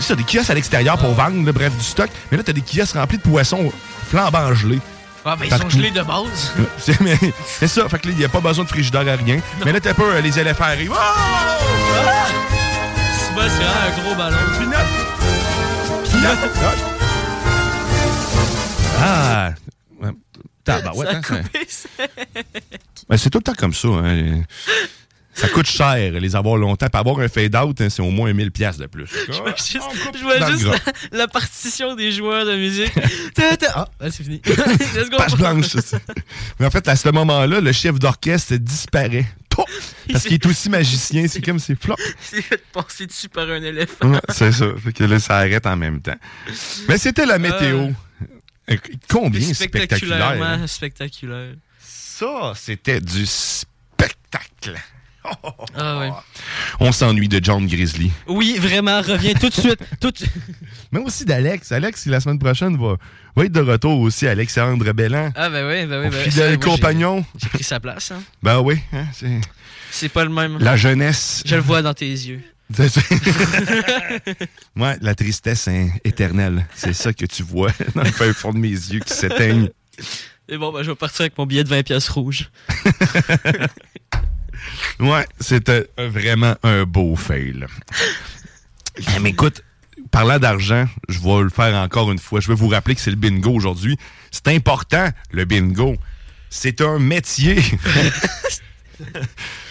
ça, des kiosques à l'extérieur pour vendre, là, bref, du stock. Mais là, t'as des kiosques remplis de poissons flambant gelés. Ah, ben, ils sont gelés de base. [LAUGHS] C'est ça, fait que là, il n'y a pas besoin de frigidaire à rien. Mais là, t'as pas euh, les éléphants arrivent. Oh! C'est pas, c'est vraiment un gros ballon. Ah! Ouais. Tabarouette, Ça a hein. Ben, c'est tout le temps comme ça. hein. Ça coûte cher, les avoir longtemps. Pour avoir un fade-out, hein, c'est au moins 1000 pièces de plus. Je vois juste, je vois dans le juste la, la partition des joueurs de musique. [LAUGHS] Ah, ben, c'est fini. [LAUGHS] Let's go. Page blanche. Mais en fait, à ce moment-là, le chef d'orchestre disparaît. Parce qu'il est aussi magicien. C'est comme c'est flop. [LAUGHS] Il s'est fait passer dessus par un éléphant. Ouais, c'est ça. Fait que là, ça arrête en même temps. Mais c'était la météo. Euh, Combien spectaculaire. hein? Spectaculairement spectaculaire. Ça, c'était du spectacle. Ah ouais. On s'ennuie de John Grizzly. Oui, vraiment, reviens tout de suite. [LAUGHS] Tout... Mais aussi d'Alex. Alex, la semaine prochaine, va, va être de retour aussi. Alexandre Bellan. Ah ben oui, ben oui. Ben, fidèle j'ai- compagnon. J'ai pris sa place. Hein. Ben oui, hein, c'est C'est pas le même. la jeunesse. Je le vois dans tes yeux. [LAUGHS] Moi, la tristesse hein, éternelle, c'est ça que tu vois [LAUGHS] dans le fin fond de mes yeux qui s'éteignent. Et bon, ben, je vais partir avec mon billet de 20 pièces rouges. Ouais, c'était vraiment un beau fail. [GASPS] Eh, Mais écoute, parlant d'argent, je vais le faire encore une fois. Je vais vous rappeler que c'est le bingo aujourd'hui. C'est important, le bingo. C'est un métier. [LAUGHS]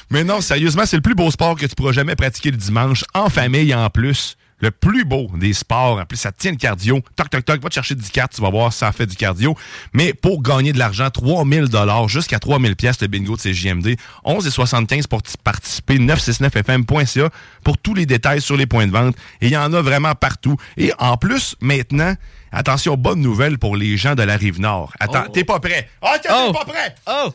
Mais non, sérieusement, c'est le plus beau sport que tu pourras jamais pratiquer le dimanche, en famille en plus. Le plus beau des sports. En plus, ça tient le cardio. Toc, toc, toc, va te chercher 10 cartes, tu vas voir ça fait du cardio. Mais pour gagner de l'argent, 3000 dollars jusqu'à 3000 pièces le bingo de CJMD. 11,75 pour t- participer. 969fm.ca pour tous les détails sur les points de vente. Et il y en a vraiment partout. Et en plus, maintenant, attention, bonne nouvelle pour les gens de la Rive-Nord. Attends, Oh. t'es pas prêt? Ah, t'es Oh. pas prêt? Oh!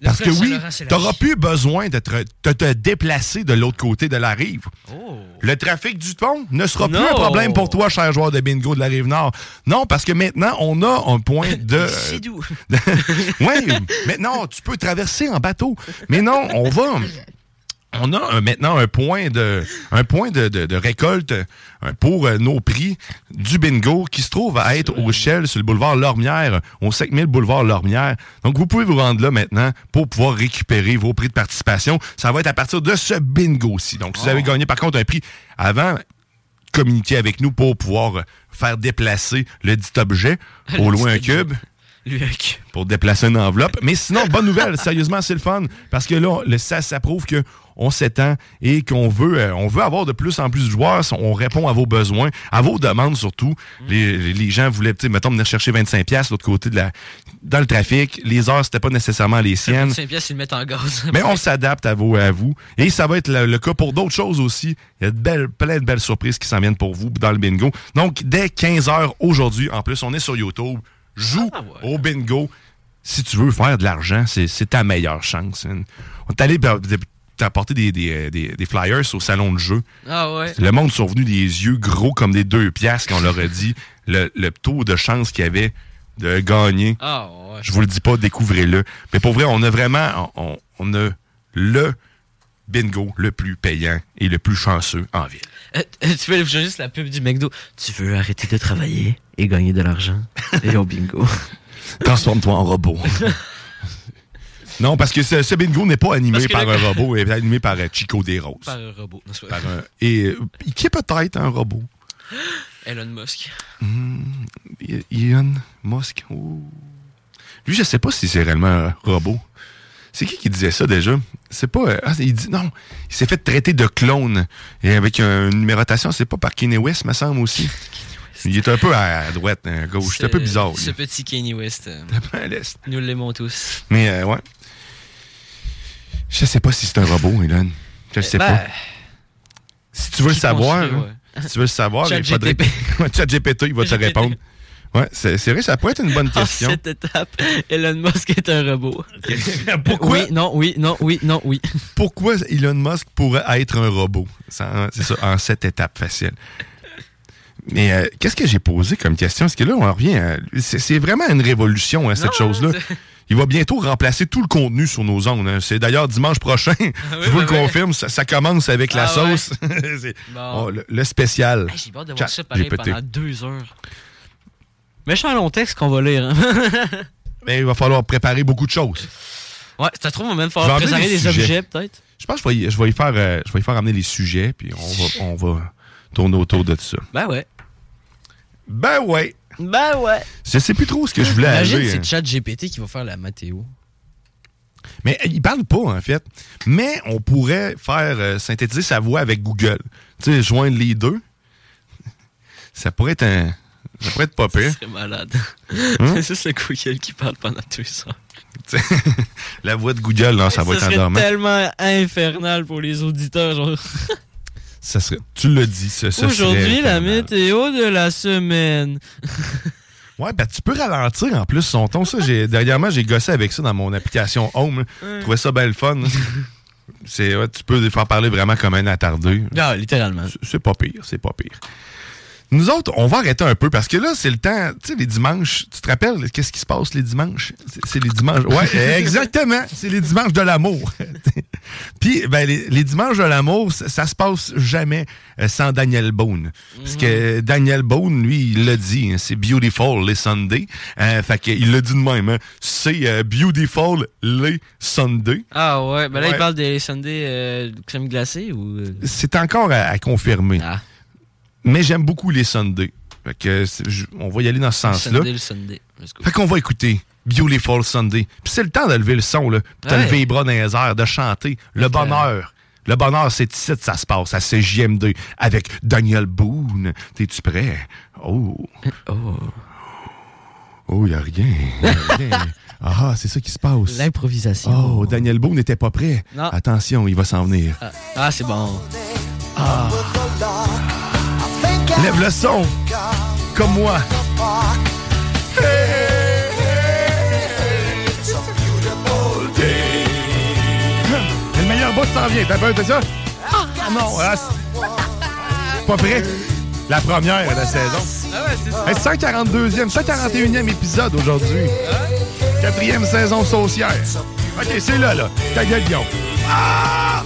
Le Parce que oui, t'auras plus besoin de te, de te déplacer de l'autre côté de la rive. Oh. Le trafic du pont ne sera plus un problème pour toi, cher joueur de bingo de la rive nord. Non, parce que maintenant, on a un point [LAUGHS] de... C'est doux. [LAUGHS] oui, maintenant, tu peux traverser en bateau. Mais non, on va... [LAUGHS] On a un- maintenant un point de, un point de, de- de récolte euh, pour euh, nos prix du bingo qui se trouve à être au Shell sur le boulevard Lormière, au 5000 boulevard Lormière. Donc, vous pouvez vous rendre là maintenant pour pouvoir récupérer vos prix de participation. Ça va être à partir de ce bingo-ci. Donc, si vous avez gagné par contre un prix avant, communiquez avec nous pour pouvoir euh, faire déplacer le dit objet [LAUGHS] au loin un cube. Luc. pour déplacer une enveloppe. Mais sinon, bonne nouvelle, [LAUGHS] sérieusement, c'est le fun. Parce que là, le, ça, ça prouve que on s'étend et qu'on veut, euh, on veut avoir de plus en plus de joueurs. On répond à vos besoins, à vos demandes surtout. Les, les- les gens voulaient, mettons, venir chercher 25$ piastres de l'autre côté de la, dans le trafic. Les heures, c'était pas nécessairement les siennes. 5 pièces, ils le mettent en gaz. [LAUGHS] Mais on s'adapte à vous, à vous. Et ça va être le, le cas pour d'autres choses aussi. Il y a de belles, plein de belles surprises qui s'en viennent pour vous dans le bingo. Donc, dès 15h aujourd'hui, en plus, on est sur YouTube. Joue au bingo. Si tu veux faire de l'argent, c'est ta meilleure chance. On est allé ben, t'apporter des, des, des- des flyers au salon de jeu. Ah ouais. Le monde sont venus des yeux gros comme des deux piastres quand on leur a dit le, le taux de chance qu'il y avait de gagner. Ah ouais. Je vous le dis pas, découvrez-le. Mais pour vrai, on a vraiment, on, on a le bingo le plus payant et le plus chanceux en ville. Euh, tu veux juste la pub du McDo. Tu veux arrêter de travailler et gagner de l'argent? Et au bingo. [LAUGHS] Transforme-toi en robot. [LAUGHS] non, parce que ce, ce bingo n'est pas animé par le- un robot, il est animé par euh, Chico des Roses. Par un robot. Non, Par un- et euh, qui est peut-être un robot. [GASPS] Elon Musk. Hmm, Elon Musk. oh. Lui, je sais pas si c'est réellement un robot. C'est qui qui disait ça déjà? C'est pas. euh, ah, il dit non. Il s'est fait traiter de clone. Et avec une numérotation, c'est pas par Kanye West, me semble aussi. Il est un peu à, droite, à gauche. C'est un peu bizarre. lui. Ce petit Kanye West. euh, peu à l'est. nous l'aimons tous. Mais euh, ouais. Je sais pas si c'est un robot, Elon. Je sais ben, pas. Si tu veux le savoir, hein, ouais. si tu veux le savoir, il faudrait. GPT. [LAUGHS] Il va te répondre. Ouais, c'est vrai, ça pourrait être une bonne [LAUGHS] En question. cette étape, Elon Musk est un robot. [LAUGHS] Pourquoi? Oui, non, oui, non, oui, non, oui. Pourquoi Elon Musk pourrait être un robot? Ça, C'est ça, en cette étape facile. Mais euh, qu'est-ce que j'ai posé comme question? Parce que là, on revient à... C'est vraiment une révolution, hein, cette chose-là. Il va bientôt remplacer tout le contenu sur nos ondes. hein. C'est d'ailleurs dimanche prochain. je vous le oui. confirme, ça, ça commence avec la Ah sauce. [LAUGHS] Bon. oh, le, le spécial. Hey, J'ai de voir ça pendant deux heures. Méchant long texte qu'on va lire. Hein? [LAUGHS] Mais il va falloir préparer beaucoup de choses. ouais, ça trouve, va même falloir préparer des objets, peut-être. Je pense que je vais y, je vais y faire, euh, je vais y faire amener les sujets, puis on va, on va tourner autour de ça. Ben ouais. Ben ouais. Ben ouais. Je sais plus trop ce que je voulais Imagine, aller. c'est hein. Chat GPT qui va faire la météo. Mais euh, il parle pas, en fait. Mais on pourrait faire euh, synthétiser sa voix avec Google. Tu sais, joindre les deux. Ça pourrait être un. Ça pourrait être pas pire. C'est malade. Hein? C'est juste le Google qui parle pendant deux heures. [LAUGHS] La voix de Google, non, ça va être endormant. tellement infernal pour les auditeurs. genre. [LAUGHS] Ça serait, tu l'as dit, ça, ça Aujourd'hui, la météo de la semaine. [LAUGHS] Ouais, ben tu peux ralentir en plus son ton. Ça, j'ai, dernièrement, j'ai gossé avec ça dans mon application Home. Je trouvais ça bien le fun. C'est, ouais, tu peux faire parler vraiment comme un attardé. Ah, littéralement. C'est- C'est pas pire, c'est pas pire. Nous autres, on va arrêter un peu parce que là, c'est le temps, tu sais, les dimanches, tu te rappelles qu'est-ce qui se passe les dimanches? C'est- les dimanches. Ouais, [LAUGHS] exactement, c'est les dimanches de l'amour. [LAUGHS] Puis, ben, les, les dimanches de l'amour, ça, ça se passe jamais euh, sans Daniel Boone. Parce que Daniel Boone, lui, il l'a dit, hein, c'est Beautiful les Sundays. Euh, fait qu'il l'a dit de même, hein, c'est euh, Beautiful les Sundays. Ah ouais, ben là, Ouais. il parle des sundaes euh, crème glacée ou. C'est encore à, à confirmer. Ah. Mais j'aime beaucoup les Sundays. Fait que on va y aller dans ce sens-là. Sunday, le Sunday. Fait qu'on va écouter Beautiful Sunday. Puis c'est le temps de lever le son, là. Puis de Ouais. lever les bras dans les airs, de chanter. Le bonheur. Le bonheur, c'est ici que ça se passe, à CJM2, avec Daniel Boone. T'es-tu prêt? Oh. Oh. Oh, y a rien. Y a rien. [LAUGHS] Ah, c'est ça qui se passe. L'improvisation. Oh, Daniel Boone n'était pas prêt. Non. Attention, il va s'en venir. Ah, ah, c'est bon. Lève le son. Comme moi. Le meilleur bout s'en vient. T'as peur de ça? Ah non, ah, pas prêt. La première de la saison. Ah ouais, c'est ça. Hey, 142e, 141e épisode aujourd'hui. Quatrième saison saucière. OK, c'est là, là. Ta gueule, Guillaume. Ah!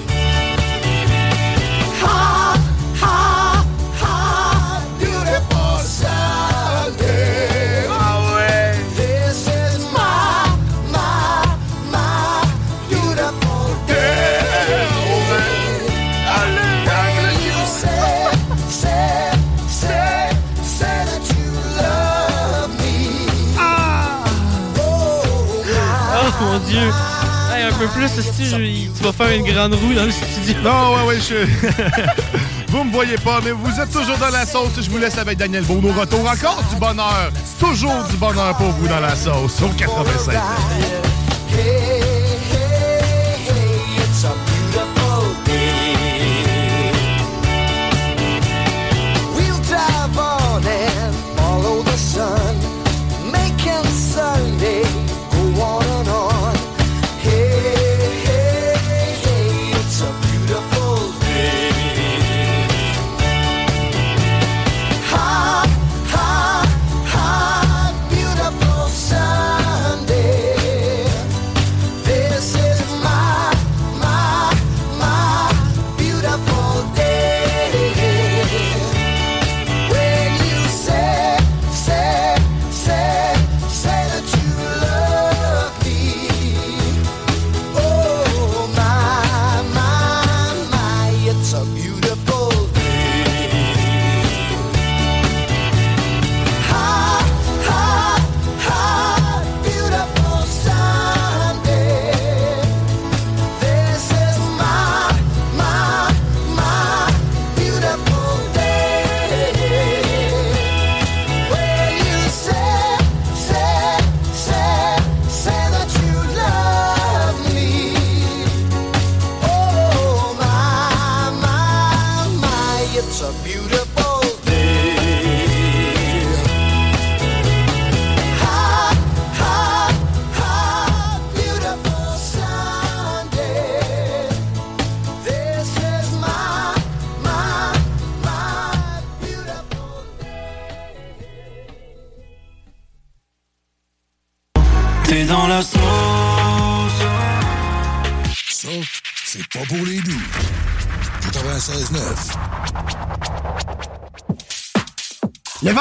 Tu vas faire une grande roue dans le studio. Non, ouais, ouais, je... [LAUGHS] vous me voyez pas, mais vous êtes toujours dans la sauce. Je vous laisse avec Daniel au retour. Encore du bonheur. Toujours du bonheur pour vous dans la sauce. Au 87.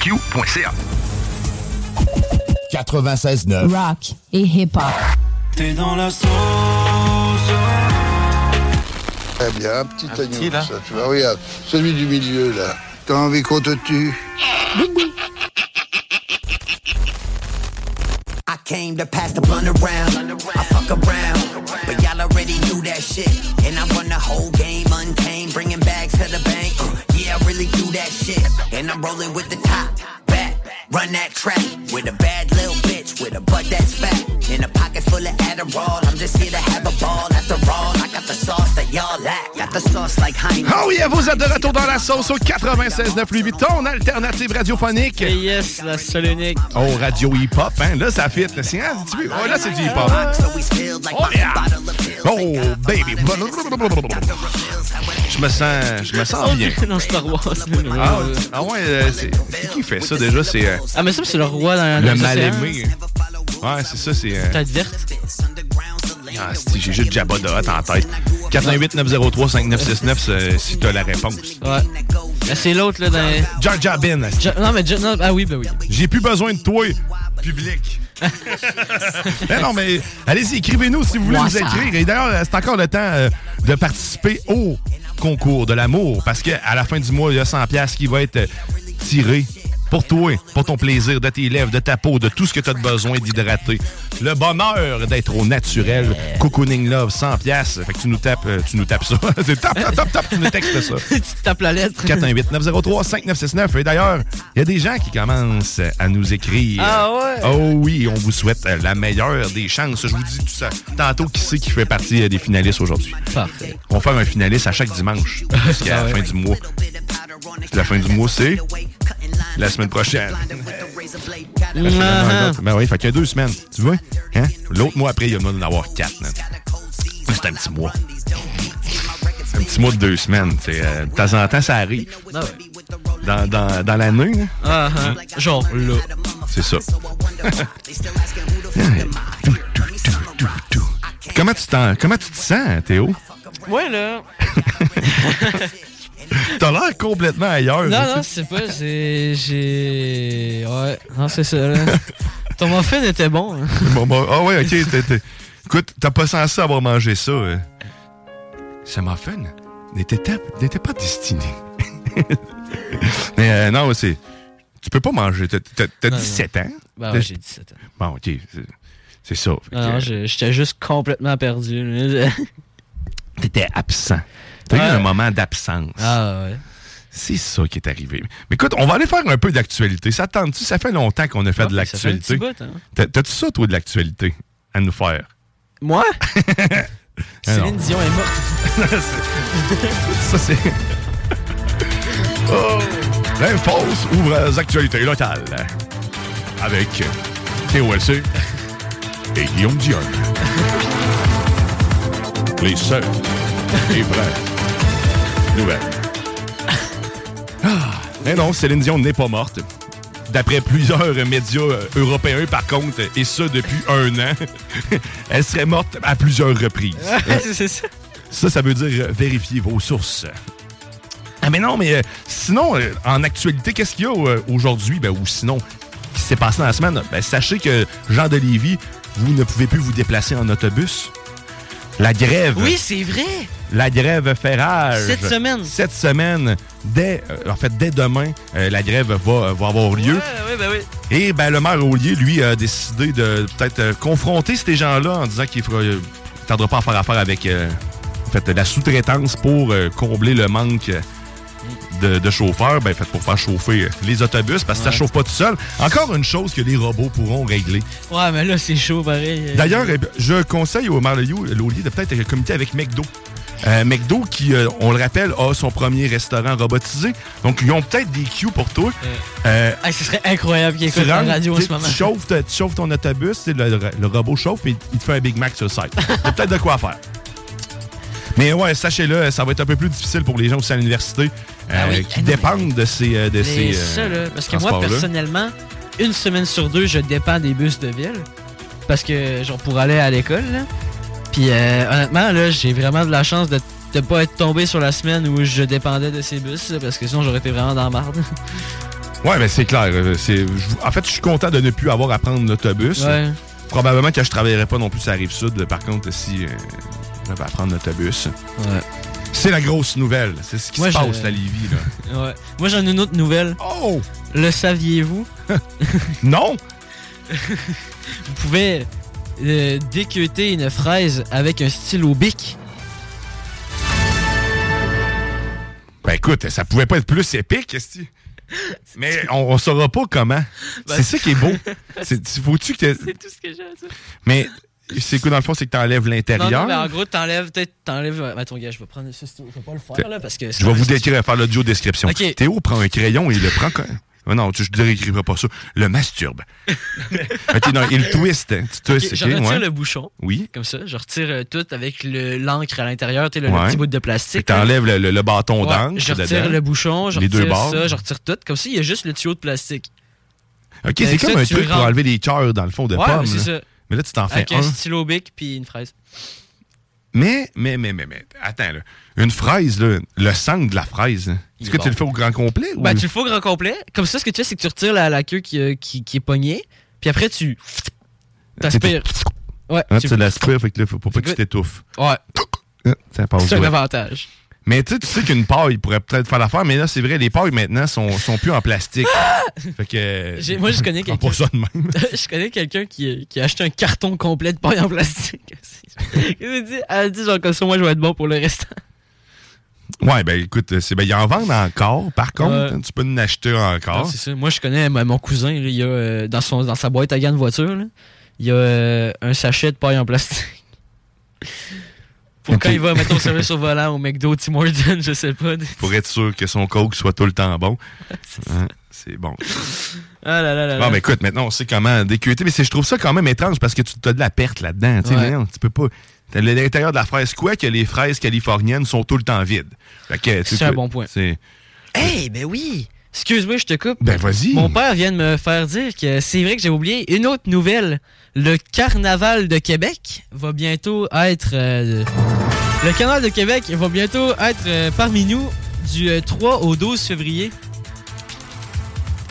Q.ca 96.9. Rock et hip-hop. T'es dans la sauce. Très bien, un petit oignon, ça, tu vois, regarde, celui du milieu, là. T'as envie qu'on te tue? I came to pass the blunt around. I fuck around, but y'all already knew that shit. And I run the whole game that shit. And I'm rolling with the top back, run that track with a bad little bitch with a butt that's fat. In a pocket full of Adderall, I'm just here to have Oh yeah, vous êtes de retour dans la sauce au 96.9 Louis Vuitton, alternative radiophonique. Et yes, la seule unique. Oh, radio hip-hop, hein? Là, ça fit. là. C'est, hein, tu veux? Oh, là, c'est du hip-hop. Oh, yeah! Oh, baby! Je me sens, je me sens bien. dans Star Wars. Ah, ouais, ah ouais, euh, c'est, c'est qui fait ça déjà? C'est euh, Ah, mais ça, c'est le roi dans le mal-aimé. Ouais, c'est ça, c'est... euh, T'as verte. Ah, j'ai juste Jabba de Hutt en tête. 418-903-5969 c'est- si t'as la réponse. Ouais. C'est l'autre, là, dans. Jar Jar Bin. Ja- Non, mais. Ja- non, ah oui, ben oui. J'ai plus besoin de toi, public. Mais [LAUGHS] non, mais allez-y, écrivez-nous si vous voulez nous écrire. Et d'ailleurs, c'est encore le temps euh, de participer au concours de l'amour parce qu'à la fin du mois, il y a 100$ piastres qui va être euh, tiré pour toi, pour ton plaisir, de tes lèvres, de ta peau, de tout ce que tu as besoin d'hydrater. Le bonheur d'être au naturel. Cocooning Love, 100$. piastres. Fait que tu nous tapes, euh, tu nous tapes ça. [LAUGHS] C'est tap, tap, tap, tap, tu nous textes ça. [LAUGHS] tu tapes la lettre. 418-903-5969. Et d'ailleurs, il y a des gens qui commencent à nous écrire. Ah ouais? Oh oui, on vous souhaite la meilleure des chances. Je vous dis tout ça. Tantôt, qui c'est qui fait partie euh, des finalistes aujourd'hui? Parfait. On va faire un finaliste à chaque dimanche. [LAUGHS] Jusqu'à la fin du mois. La fin du mois, c'est la semaine prochaine. La semaine Ah. l'autre. Ben oui, fait qu'il y a deux semaines. Tu vois? Hein? L'autre mois après, il y en a d'en avoir quatre. C'est un petit mois. Un petit mois de deux semaines. euh, de temps en temps, ça arrive. Ah ouais. Dans, dans, dans l'année. Ah, ah. Genre là. C'est ça. [LAUGHS] comment tu, t'en- comment tu te sens, Théo? Ouais, là. [LAUGHS] [LAUGHS] T'as l'air complètement ailleurs. Non, non, c'est pas. J'ai. Ouais, non, c'est ça, là. [LAUGHS] Ton muffin était bon. hein. Bon, bon, ah ouais, ok. [LAUGHS] Écoute, t'as pas censé avoir mangé ça. euh. Ce muffin n'était pas destiné. Mais euh, non, c'est. Tu peux pas manger. T'as- T'as t'as Non, 17 ans? Ben ouais, j'ai 17 ans. Bon, ok. c'est- ça. Non, que, j'étais juste complètement perdu. T'étais absent. T'as eu un moment d'absence. Ah ouais. C'est ça qui est arrivé. Mais écoute, on va aller faire un peu d'actualité. Ça te tente-tu? Ça fait longtemps qu'on a fait de Ouais, ça fait un l'actualité. hein. T'as- T'as-tu ça, toi, de l'actualité à nous faire? Moi? Ah. [LAUGHS] Céline Dion est morte. [LAUGHS] Ça, c'est. [LAUGHS] oh! L'Infosse ouvre les actualités locales. Avec TOLC et Guillaume Dion. Les seuls et vraies Ah! Mais non, Céline Dion n'est pas morte. D'après plusieurs médias euh, européens, par contre, et ça depuis un an, [LAUGHS] elle serait morte à plusieurs reprises. c'est ça. Ça, ça veut dire euh, vérifier vos sources. Ah, mais non, mais euh, sinon, euh, en actualité, qu'est-ce qu'il y a euh, aujourd'hui? Ben, ou sinon, qui s'est passé dans la semaine? Ben, sachez que Jean de Lévis, vous ne pouvez plus vous déplacer en autobus. La grève. Oui, c'est vrai. La grève fait rage. Cette semaine. Cette semaine, dès, euh, en fait, dès demain, euh, la grève va, va avoir lieu. oui, ben oui. Et ben, le maire Ollier, lui, a décidé de peut-être euh, confronter ces gens-là en disant qu'il ne tardera pas à faire affaire avec euh, en fait, la sous-traitance pour euh, combler le manque euh, de, de chauffeurs, ben, fait, pour faire chauffer euh, les autobus, parce que ça chauffe pas tout seul. Encore une chose que les robots pourront régler. Ouais, mais là, c'est chaud, pareil. D'ailleurs, eh je conseille au maire Ollier de peut-être communiquer avec McDo. Euh, McDo, qui, euh, on le rappelle, a son premier restaurant robotisé. Donc, ils ont peut-être des queues pour toi. Euh, Hey, ce serait incroyable qu'il tu écoute la radio en ce moment. Tu chauffes, tu chauffes ton autobus, le, le- robot chauffe et il te fait un Big Mac sur le site. [LAUGHS] Peut-être de quoi faire. Mais ouais, sachez-le, ça va être un peu plus difficile pour les gens aussi à l'université euh, Ah oui, qui ah non, dépendent de ces, euh, de Mais ces ça, euh, là, parce que moi, personnellement, une semaine sur deux, je dépends des bus de ville. Parce que, genre, pour aller à l'école. Puis, euh, honnêtement, là, j'ai vraiment de la chance de ne pas être tombé sur la semaine où je dépendais de ces bus, parce que sinon, j'aurais été vraiment dans la marde. [LAUGHS] Ouais, ben c'est clair. euh, En fait, je suis content de ne plus avoir à prendre l'autobus. Ouais. Probablement que je travaillerai pas non plus sur la rive sud, par contre, si euh, j'avais à prendre l'autobus. Ouais. C'est la grosse nouvelle. C'est ce qui Moi, se je- passe à Lévis, là. [LAUGHS] Ouais. Moi, j'en ai une autre nouvelle. Oh! Le saviez-vous? [LAUGHS] non! [LAUGHS] Vous pouvez euh, déqueuter une fraise avec un stylo bic. Ben écoute, ça pouvait pas être plus épique. Mais on, on saura pas comment. Ben, c'est ça qui est beau. C'est- Faut-tu que C'est tout ce que j'ai à dire. Mais c'est quoi dans le fond, c'est que t'enlèves Non, l'intérieur. non, mais en gros, t'enlèves, peut-être, t'enlèves. euh, Attends, gars, je vais prendre ça. Je vais pas le faire, là, parce que. Je vais vous décrire, faire l'audio description. Ok. Théo prend un crayon et il le prend quand Oh non, tu, je ne décrirai pas ça. Le masturbe. [LAUGHS] ok, non, il twist. hein. Tu twists, je ok, retire ouais. le bouchon. Oui. Comme ça. Je retire euh, tout avec le- l'encre à l'intérieur, tu le, le petit bout de plastique. que T'enlèves le, le- le bâton Ouais, d'encre. Je retire dedans. le bouchon, je Les retire deux bords. ça, je retire tout. Comme ça, il y a juste le tuyau de plastique. Ok, c'est Avec comme un tu truc pour enlever les cœurs dans le fond de pomme. c'est ça. Mais là, tu t'en fais Avec un un. stylo bic puis une fraise. Mais, mais, mais, mais, mais, attends, là. Une fraise, là, le sang de la fraise, est-ce est que tu le fais au grand complet? Ben, ou- tu le fais au grand complet. Comme ça, ce que tu fais, c'est que tu retires la, la queue qui, euh, qui, qui est pognée. Puis après, tu. T'aspires. Ouais. Hein, tu- l'aspires, fait que là, faut pas que tu t'étouffes. Ouais. Ça passe C'est un avantage. Mais tu sais, tu sais qu'une paille pourrait peut-être faire l'affaire, mais là, c'est vrai, les pailles maintenant sont, sont plus en plastique. fait que. Moi, je connais [LAUGHS] quelqu'un. [LAUGHS] je connais quelqu'un qui, qui a acheté un carton complet de paille en plastique. [LAUGHS] Elle dit, elle dit genre comme ça, moi je vais être bon pour le restant. Ouais, ben écoute, c'est ben, ils en vendent encore. Par contre, hein, tu peux en acheter encore. Non, c'est ça. Moi je connais mon cousin, il y a euh, dans, son, dans sa boîte à gants de voiture, là, il y a euh, un sachet de paille en plastique. Pour quand il va mettre au service au volant au McDo, Tim Hortons, je sais pas. Pour être sûr que son coke soit tout le temps bon. [LAUGHS] Hein, C'est bon. Ah là là là. Bon, ben écoute, maintenant, on sait comment décuter, mais je trouve ça quand même étrange parce que tu as de la perte là-dedans. Tu peux pas. T'as l'intérieur de la fraise. Quoi que les fraises californiennes sont tout le temps vides. C'est un bon point. Hey, ben oui! Excuse-moi, je te coupe. Ben, vas-y. Mon père vient de me faire dire que c'est vrai que j'ai oublié une autre nouvelle. Le carnaval de Québec va bientôt être. euh, le carnaval de Québec va bientôt être euh, parmi nous du euh, 3 au 12 février.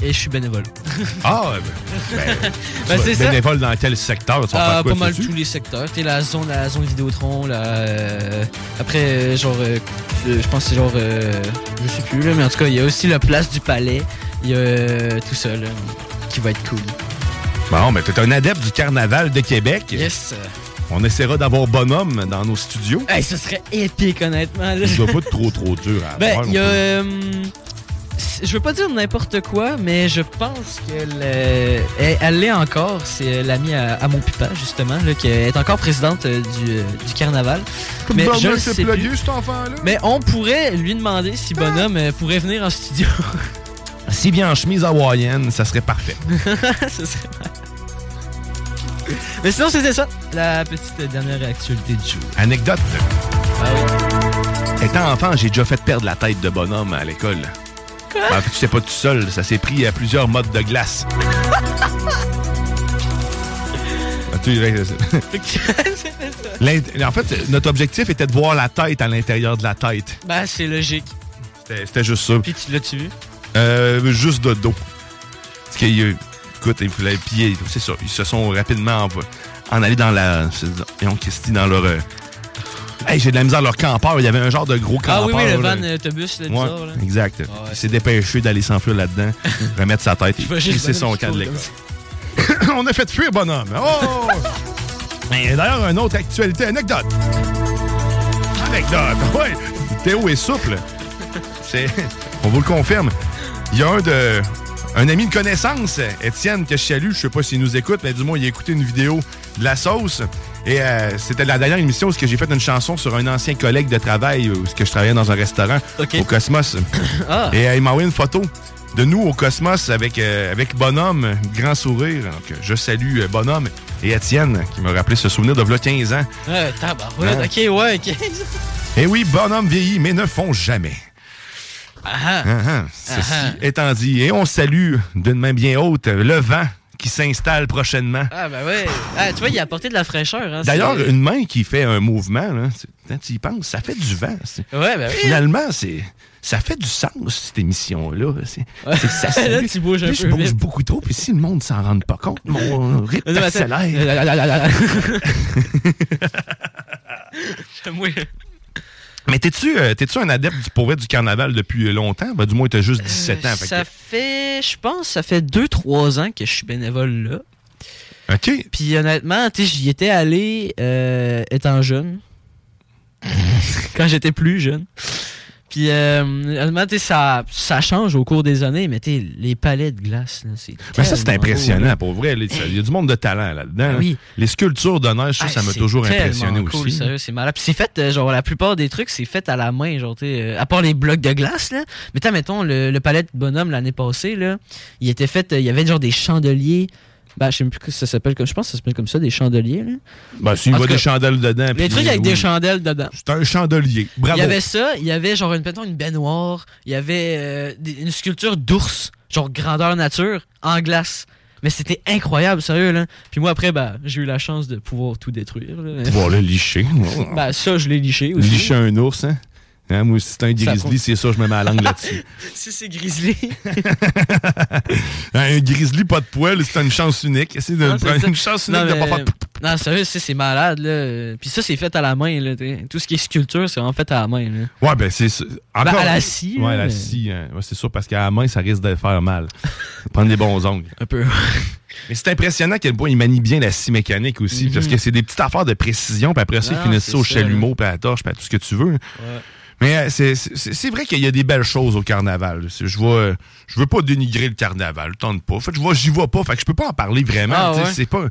Et je suis bénévole. Ah, ben, ben, [LAUGHS] Ben, tu c'est ça. bénévole dans quel secteur? Tu Ah, pas mal tous les secteurs. T'es la zone, la zone Vidéotron, la, euh, après, euh, genre, euh, euh, je pense que c'est genre, euh, je sais plus, là, mais en tout cas, il y a aussi la place du palais. Il y a euh, tout ça, là, qui va être cool. Bon, ben, t'es un adepte du carnaval de Québec. Yes. On essaiera d'avoir Bonhomme dans nos studios. Hey, ce serait épique, honnêtement. là. Ça doit pas être trop, trop dur à Ben, avoir, il y a. je veux pas dire n'importe quoi, mais je pense qu'elle euh, elle- l'est encore. C'est euh, l'amie à, à mon papa, justement, là, qui est encore présidente euh, du, du carnaval. Mais Bonhomme je le s'est sais plugué, plus. cet enfant-là. Mais on pourrait lui demander si Bonhomme euh, pourrait venir en studio. [LAUGHS] S'il vient en chemise hawaïenne, ça serait parfait. [LAUGHS] Serait. Mais sinon, c'était ça, la petite dernière actualité du jour. Anecdote. Ah oui. Étant enfant, j'ai déjà fait perdre la tête de bonhomme à l'école. Ben, en fait, j'étais pas tout seul. Ça s'est pris à plusieurs modes de glace. [LAUGHS] Ah, [LAUGHS] en fait, notre objectif était de voir la tête à l'intérieur de la tête. bah, c'est logique. C'était juste ça. Puis tu l'as-tu vu? Euh, juste de dos. Parce qu'il y a- écoute, il fallait piller. C'est ça. Ils se sont rapidement en, en allés dans la. Ils ont Christy dans leur. Hey, j'ai de la misère leur campeur. Il y avait un genre de gros Ah campeur. oui, oui, le van euh, autobus, là, Ouais, bizarre, là. exact. Ah ouais, il s'est dépêché d'aller s'enfuir là-dedans, [LAUGHS] remettre sa tête et Bonhomme son camp de l'école. On a fait fuir bonhomme. Oh! Mais d'ailleurs, une autre actualité, anecdote. Anecdote, ouais. Théo est souple. C'est, on vous le confirme. Il y a un de, un ami de connaissance, Étienne, que je salue. Je sais pas s'il nous écoute, mais du moins, il a écouté une vidéo de la sauce. Et euh, c'était la dernière émission où j'ai fait une chanson sur un ancien collègue de travail où je travaillais dans un restaurant au Cosmos. [COUGHS] Ah. Et euh, il m'a envoyé une photo de nous au Cosmos avec, euh, avec Bonhomme, grand sourire. Donc, euh, je salue euh, Bonhomme et Étienne qui m'a rappelé ce souvenir de v'là 15 ans. Tabarouette. Ouais. Ok, ouais, ok. Et oui, Bonhomme vieillit, mais ne font jamais. Ah, Ah. Ceci étant dit, et on salue d'une main bien haute le vent qui s'installe prochainement. ah, ben ouais. Ah, tu vois, il a apporté de la fraîcheur. Hein, D'ailleurs, une main qui fait un mouvement, là, c'est- quand tu y penses, ça fait du vent. Ouais, ben oui. Finalement, c'est ça fait du sens, cette émission-là. Que ça [LAUGHS] Là, tu bouges un Là, peu je bouge vite. beaucoup trop, puis si le monde s'en rend pas compte, mon rythme Non, mais attends. accélère. [LAUGHS] Moi, Mais t'es-tu, euh, t'es-tu un adepte du, pour vrai, du carnaval depuis longtemps? Ben, du moins, t'as juste 17 ans. fait Euh, ça que- fait, je pense, ça fait 2-3 ans que je suis bénévole là. OK. Puis honnêtement, tu j'y étais allé euh, étant jeune. [LAUGHS] Quand j'étais plus jeune. Puis euh, honnêtement, ça, ça change au cours des années, mais tu les palais de glace, là, c'est. Mais ça, c'est beau, impressionnant, pour vrai. Il y a du monde de talent là-dedans. là. Oui. Les sculptures de neige, ça, Ah, ça m'a toujours impressionné cool, aussi. c'est malade. Puis c'est fait, euh, genre, la plupart des trucs, c'est fait à la main, genre, tu euh, à part les blocs de glace, là. Mais mettons, le, le palais de bonhomme l'année passée, là, il était fait, il y avait genre des chandeliers. Ben, je sais même plus que ça s'appelle comme, je pense que ça s'appelle comme ça, des chandeliers, là. Ben, s'il voit des chandelles dedans. Les puis trucs avec oui. des chandelles dedans. C'est un chandelier. Bravo. Il y avait ça, il y avait genre une, une baignoire, il y avait euh, une sculpture d'ours, genre grandeur nature, en glace. Mais c'était incroyable, sérieux, là. Puis moi, après, bah, j'ai eu la chance de pouvoir tout détruire. Là. Pouvoir le licher. bah, ça, je l'ai liché aussi. Licher un ours, hein? Hein, moi, si c'est un grizzly, c'est ça, je me mets la langue [LAUGHS] là-dessus. si c'est grizzly. [LAUGHS] un grizzly, pas de poil, c'est une chance unique. C'est une chance unique Non, de mais- pas faire... Non, sérieux, c'est c'est malade, là. Puis ça, c'est fait à la main, là. Tout ce qui est sculpture, c'est vraiment fait à la main, là. Ouais, ben c'est. Ben, à la scie, Ouais, à la scie. hein. Ouais, c'est sûr, parce qu'à la main, ça risque de faire mal. [LAUGHS] Prendre des bons ongles. Un peu. Mais c'est impressionnant à quel point il manie bien la scie mécanique aussi. Mhm. Parce que c'est des petites affaires de précision, puis après ça, ils finissent ça au chalumeau, puis à la torche, puis à tout ce que tu veux. Mais euh, c'est- vrai qu'il y a des belles choses au carnaval. Je vois, je veux pas dénigrer le carnaval, je tente pas. En fait, je vois, j'y vois pas. Fait que je peux pas en parler vraiment. Ah, ouais? C'est pas.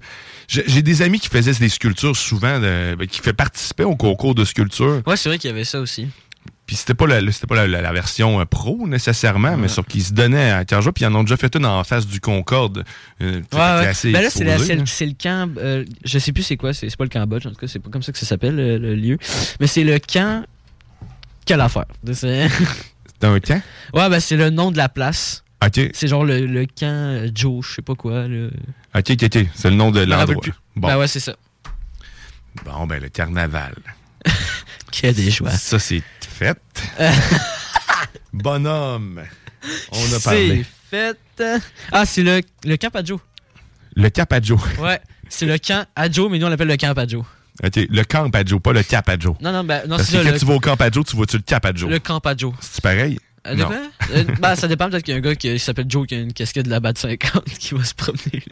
J'ai des amis qui faisaient des sculptures souvent, de- ben, qui fait participer au concours de sculpture. Ouais, c'est vrai qu'il y avait ça aussi. Puis c'était pas la, c'était pas la, la- la version euh, pro nécessairement, mais sauf qu'ils se donnaient à joie. Puis ils en ont déjà fait une en face du Concorde. euh, qui Ouais, ouais. assez Ben là, c'est le, c'est le camp. euh, je sais plus c'est quoi. C'est c'est pas le Cambodge, en tout cas, c'est pas comme ça que ça s'appelle, le, le lieu. Mais c'est le camp. Quelle affaire? C'est [LAUGHS] C'est un camp? Ouais, ben c'est le nom de la place. OK. C'est genre le, le camp euh, Joe, je sais pas quoi. OK, OK, OK. C'est le nom de l'endroit. Bon. Ben ouais, c'est ça. Bon, ben, le carnaval. [LAUGHS] Quel des joies. Ça, c'est fait. [LAUGHS] Bonhomme. On a parlé. C'est fait. Ah, c'est le, le camp à Joe. Le Cap à Joe. Ouais, c'est le camp à Joe, mais nous on l'appelle le camp à Joe. OK, le camp à Joe, pas le Cap à Joe. Non, non, ben, non, Parce que ça, quand le- tu vas au camp à Joe, tu vois-tu le Cap à Joe? Le camp à Joe. C'est pareil? Euh, non. dépend. Euh, ben, ça dépend peut-être qu'il y a un gars qui s'appelle Joe qui a une casquette de la batte 50 [LAUGHS] qui va se promener.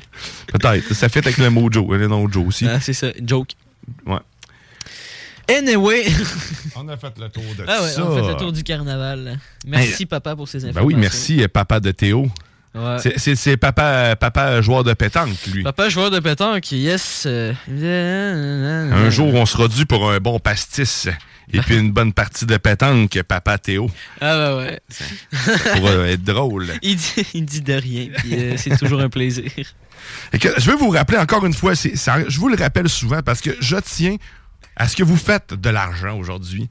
Peut-être. Ça fait avec le mot Joe, le nom Joe aussi. Ah, c'est ça, joke. Ouais. Anyway. [LAUGHS] On a fait le tour de Ah ouais, ça. on a fait le tour du carnaval. Merci papa pour ces Ben informations. oui, merci, euh, papa de Théo. Ouais. C'est- papa, papa joueur de pétanque, lui. Papa joueur de pétanque, yes. Un jour, on sera dû pour un bon pastis et puis une bonne partie de pétanque, papa Théo. Ah bah ouais. Pour euh, être drôle. [LAUGHS] Il dit, il dit de rien, puis euh, c'est toujours un plaisir. Et que, je veux vous rappeler encore une fois, c'est- ça- je vous le rappelle souvent parce que je tiens à ce que vous faites de l'argent aujourd'hui.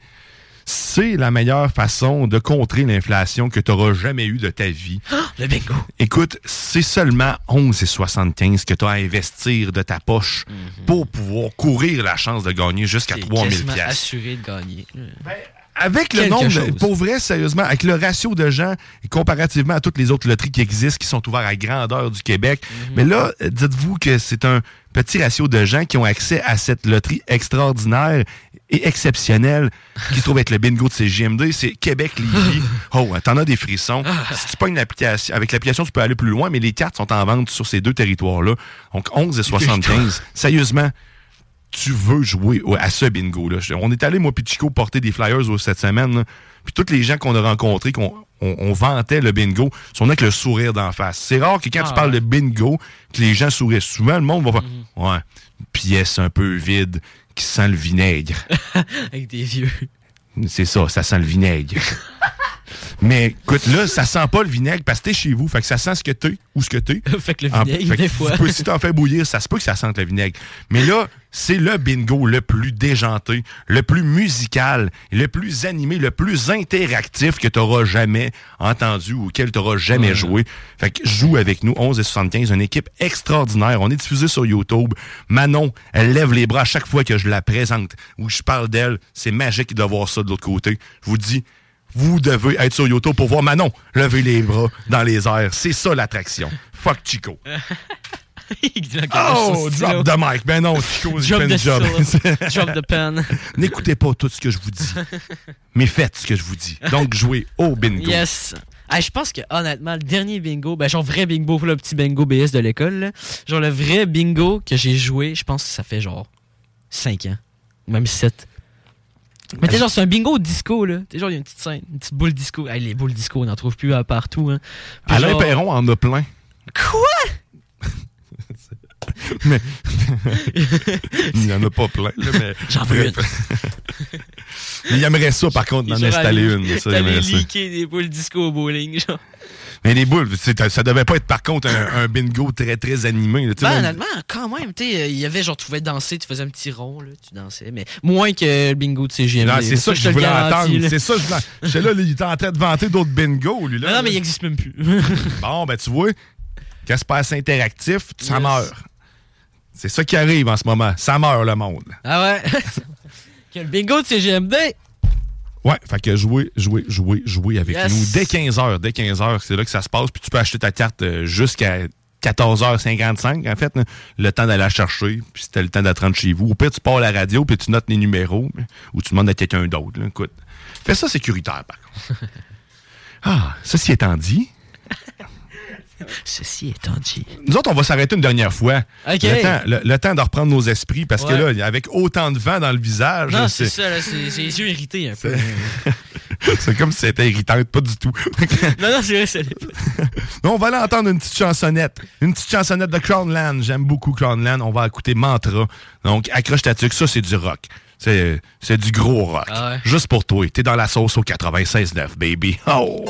C'est la meilleure façon de contrer l'inflation que tu n'auras jamais eue de ta vie. [GASPS] Le bingo. Écoute, c'est seulement 11,75 que tu as à investir de ta poche pour pouvoir courir la chance de gagner jusqu'à 3000 Quasiment pièces. assuré de gagner. Avec le nombre, chose. pour vrai, sérieusement, avec le ratio de gens, comparativement à toutes les autres loteries qui existent, qui sont ouvertes à grandeur du Québec, Mhm. mais là, dites-vous que c'est un petit ratio de gens qui ont accès à cette loterie extraordinaire et exceptionnelle qui se trouve être le bingo de CGMD. C'est Québec-Lévis. [LAUGHS] oh, t'en as des frissons. si tu pognes l'application, avec l'application, tu peux aller plus loin, mais les cartes sont en vente sur ces deux territoires-là. Donc, 11 et 75. [LAUGHS] Sérieusement, tu veux jouer à ce bingo-là. On est allé, moi puis Chico, porter des flyers cette semaine. là. Puis tous les gens qu'on a rencontrés, qu'on on, on vantait le bingo, sont avec le sourire d'en face. C'est rare que quand Ah tu parles ouais. de bingo, que les gens sourient. Souvent, le monde va faire Ouais, une pièce un peu vide qui sent le vinaigre. [LAUGHS] Avec des vieux. C'est ça, ça sent le vinaigre. [LAUGHS] Mais écoute, là, ça sent pas le vinaigre parce que t'es chez vous. Fait que ça sent ce que t'es ou ce que t'es. [LAUGHS] fait que le En- vinaigre, fait que des fois. peux- si t'en fais bouillir, ça se peut que ça sente le vinaigre. Mais là, c'est le bingo le plus déjanté, le plus musical, le plus animé, le plus interactif que t'auras jamais entendu ou auquel t'auras jamais joué. Fait que joue avec nous, 11 et 75, une équipe extraordinaire. On est diffusé sur YouTube. Manon, elle lève les bras à chaque fois que je la présente ou que je parle d'elle. C'est magique de voir ça de l'autre côté. Je vous dis, vous devez être sur YouTube pour voir Manon lever les bras dans les airs. C'est ça l'attraction. Fuck Chico. [LAUGHS] Oh, drop the mic. Ben non, Chico, j'ai fait une job. [LAUGHS] Drop the pen. N'écoutez pas tout ce que je vous dis, mais faites ce que je vous dis. Donc, jouez au bingo. Yes. Je pense que honnêtement, le dernier bingo, ben genre vrai bingo, le petit bingo BS de l'école, genre le vrai bingo que j'ai joué, je pense que ça fait genre 5 ans, même 7. Mais t'es genre, c'est un bingo disco, là. T'es genre, il y a une petite scène, une petite boule disco. Hey, les boules disco, on en trouve plus à partout, hein. Puis Alain genre- Perron en a plein. Quoi? [LAUGHS] Mais. [LAUGHS] Il n'y en a pas plein, là, mais. [LAUGHS] J'en veux Mais il aimerait ça, par contre, d'en installer aller- une. Ça, il aimerait ça. des boules disco au bowling, genre. Mais les boules, ça devait pas être, par contre, un, un bingo très, très animé. là. Sais, Ben, honnêtement, quand même, tu sais, il y avait genre, tu pouvais danser, tu faisais un petit rond, là, tu dansais, mais moins que le bingo de CGMD. Non, c'est là. ça que je voulais entendre. C'est ça que je voulais. [LAUGHS] J'étais là, il était en train de vanter d'autres bingos, lui. Là, Non, non, mais il là. existe même plus. [LAUGHS] Bon, ben, tu vois, quand c'est pas assez interactif, ça Yes. meurt. C'est ça qui arrive en ce moment. Ça meurt, le monde. Ah ouais? [LAUGHS] que le bingo de CGMD! Ouais, fait que jouer, jouer, jouer, jouer avec Yes. nous dès 15h. Dès 15h, c'est là que ça se passe. Puis tu peux acheter ta carte euh, jusqu'à 14h55, en fait. Le temps d'aller la chercher. Puis c'était le temps d'attendre chez vous. Ou pire, tu pars à la radio, puis tu notes les numéros. Ou tu demandes à quelqu'un d'autre. Écoute, fais ça sécuritaire, par contre. [LAUGHS] Ah, ceci étant dit, [LAUGHS] Ceci étant dit. nous autres, on va s'arrêter une dernière fois. Le, temps, le- le temps de reprendre nos esprits, parce que là, avec autant de vent dans le visage, Non, c'est- c'est ça, c'est c'est les yeux irrités un peu. [LAUGHS] c'est comme si c'était irritant, pas du tout. [LAUGHS] non, non, c'est vrai, ça l'est pas. On va aller entendre une petite chansonnette. Une petite chansonnette de Crownland. J'aime beaucoup Crownland. On va écouter Mantra. Donc, accroche ta tuque. Ça, c'est du rock. C'est c'est du gros rock. Ah ouais. Juste pour toi. T'es dans la sauce au 96.9, baby. Oh!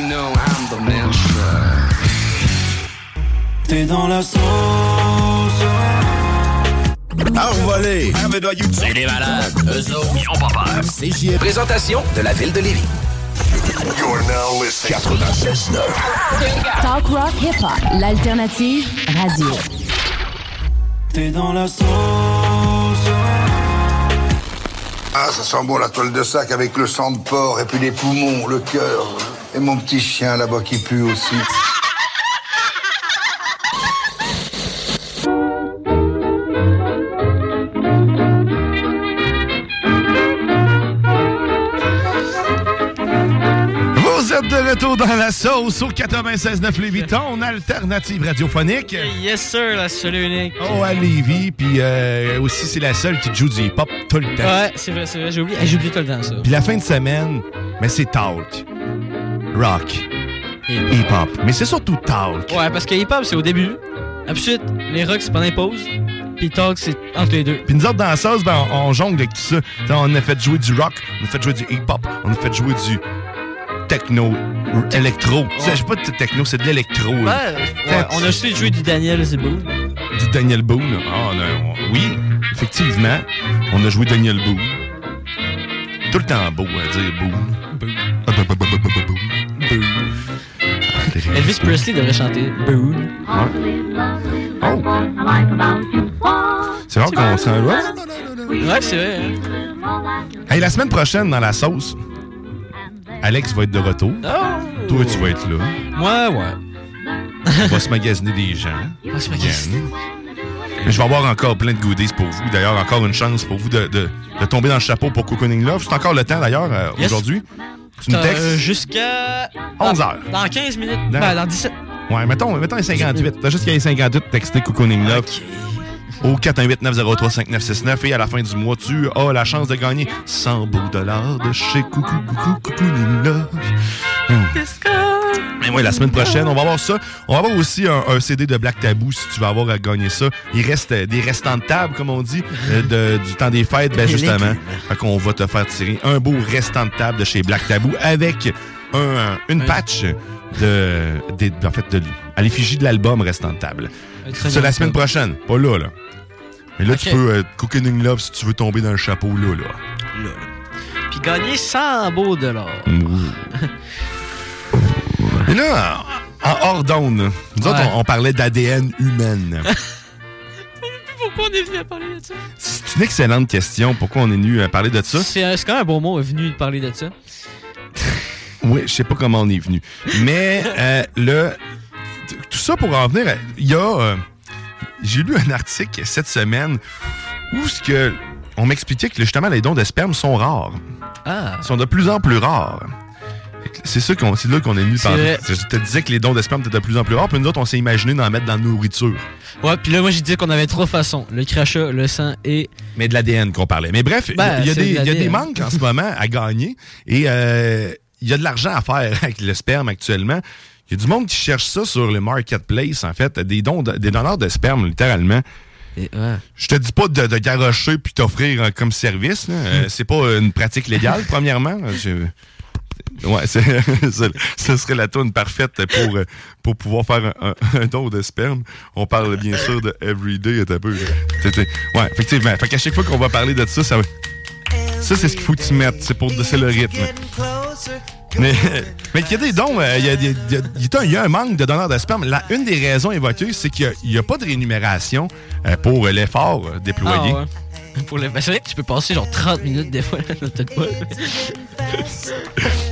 Know I'm the man. T'es dans la sauce. Envolé! C'est des malades. Eux autres, ils ont pas peur. CJM. Présentation de la ville de Lévis. You're now listening. 96.9. Talk rock hip hop, l'alternative radio. T'es dans la sauce. Ah, ça sent bon la toile de sac avec le sang de porc et puis les poumons, le cœur. Et mon petit chien là-bas qui pue aussi. Vous êtes de retour dans la sauce au 96.9 Lévis, ton alternative radiophonique. Yes, sir, la seule unique. Oh, à Lévis, puis euh, aussi c'est la seule qui joue du hip-hop tout le temps. Ouais, c'est vrai, c'est vrai. J'ai oublié, j'ai oublié tout le temps ça. Puis la fin de semaine, mais c'est talk, rock, hip-hop. Mais c'est surtout talk. Ouais, parce que hip-hop, c'est au début. Ensuite, les rocks, c'est pendant les pauses. Puis talk, c'est entre les deux. Puis nous autres, dans la sauce, ben, on, on jongle avec tout ça. T'sais, on a fait jouer du rock, on a fait jouer du hip-hop, on a fait jouer du techno, électro. Je sais pas de techno, c'est de l'électro. Ouais, là. ouais, on a aussi joué du Daniel, beau. Du Daniel Boone. Ah, on a- on- oui, effectivement, on a joué Daniel Boone. Tout le temps beau à dire Boone. Boone. Elvis Presley devrait chanter Boo. C'est rare qu'on s'en va. Ouais, c'est vrai. hein. Hey, la semaine prochaine, dans la sauce, Alex va être de retour. Oh! Toi, tu vas être là. Ouais, ouais. On va se magasiner des gens. On va se magasiner. Mais je vais avoir encore plein de goodies pour vous. D'ailleurs, encore une chance pour vous de, de- de tomber dans le chapeau pour Cocooning Love. C'est encore le temps, d'ailleurs, euh, Yes. aujourd'hui. Tu me T'as, textes? euh, Jusqu'à. 11 dans- heures. Dans 15 minutes. Dans- Ben, dans 17. Ouais, mettons, mettons les 58. T'as juste qu'il y ait 58, texter Cocooning Love. Au 418-903-5969 et à la fin du mois, tu as la chance de gagner 100 beaux dollars de chez Coucou Coucou Cocooning Love. Hum. Mais la semaine prochaine, on va avoir ça. On va avoir aussi un, un CD de Black Tabou si tu vas avoir à gagner ça. Il reste euh, des restants de table, comme on dit, euh, de- du temps des fêtes, ben [LAUGHS] justement. Fait qu'on va te faire tirer un beau restant de table de chez Black Tabou avec un, une patch de, en fait, de, à l'effigie de l'album restant de table. C'est la semaine prochaine, pas là, là. Mais là, tu peux euh, Cooking Love si tu veux tomber dans le chapeau, là, là. Là, là. Puis gagner 100 beaux dollars. [LAUGHS] Et là, en en hors d'onde, nous autres, on, on parlait d'ADN humaine. [LAUGHS] Pourquoi on est venu à parler de ça? C'est une excellente question. Pourquoi on est venu à parler de ça? C'est euh, quand même un bon mot, venu de parler de ça. [LAUGHS] Oui, je sais pas comment on est venu. Mais euh, le, tout ça pour en venir, il y a... euh, J'ai lu un article cette semaine où ce que on m'expliquait que justement les dons de sperme sont rares. Ah. Ils sont de plus en plus rares. C'est ça qu'on, c'est là qu'on est venu vrai. Je te disais que les dons de sperme étaient de plus en plus rares, puis nous autres, on s'est imaginé d'en mettre dans la nourriture. Ouais, puis là, moi, j'ai dit qu'on avait trois façons le crachat, le sang et. Mais de l'ADN qu'on parlait. Mais bref, il y a- Ben, il y, a c'est des- y a des manques en ce moment à gagner et euh, il y a de l'argent à faire avec le sperme actuellement. Il y a du monde qui cherche ça sur le marketplace, en fait, des dons, de- des donneurs de sperme, littéralement. Je te dis pas de, de garrocher puis t'offrir euh, comme service. Euh, c'est pas une pratique légale, [LAUGHS] premièrement. Je- Ouais, [LAUGHS] ce serait la tonne parfaite pour, euh, pour pouvoir faire un, don de sperme. On parle bien sûr de Everyday, un peu. Ouais, effectivement. Fait qu'à chaque fois qu'on va parler de ça, ça Ça, c'est ce qu'il faut que tu mettes. C'est pour le rythme. Mais mais qu'il y a des dons, il y, a, il y a- un- manque de donneurs de sperme. Une des raisons évoquées, c'est qu'il n'y a, pas de rémunération euh, pour l'effort euh, déployé. Ah. [LAUGHS] Pour le... c'est vrai que tu peux passer genre 30 minutes des fois, là, pas.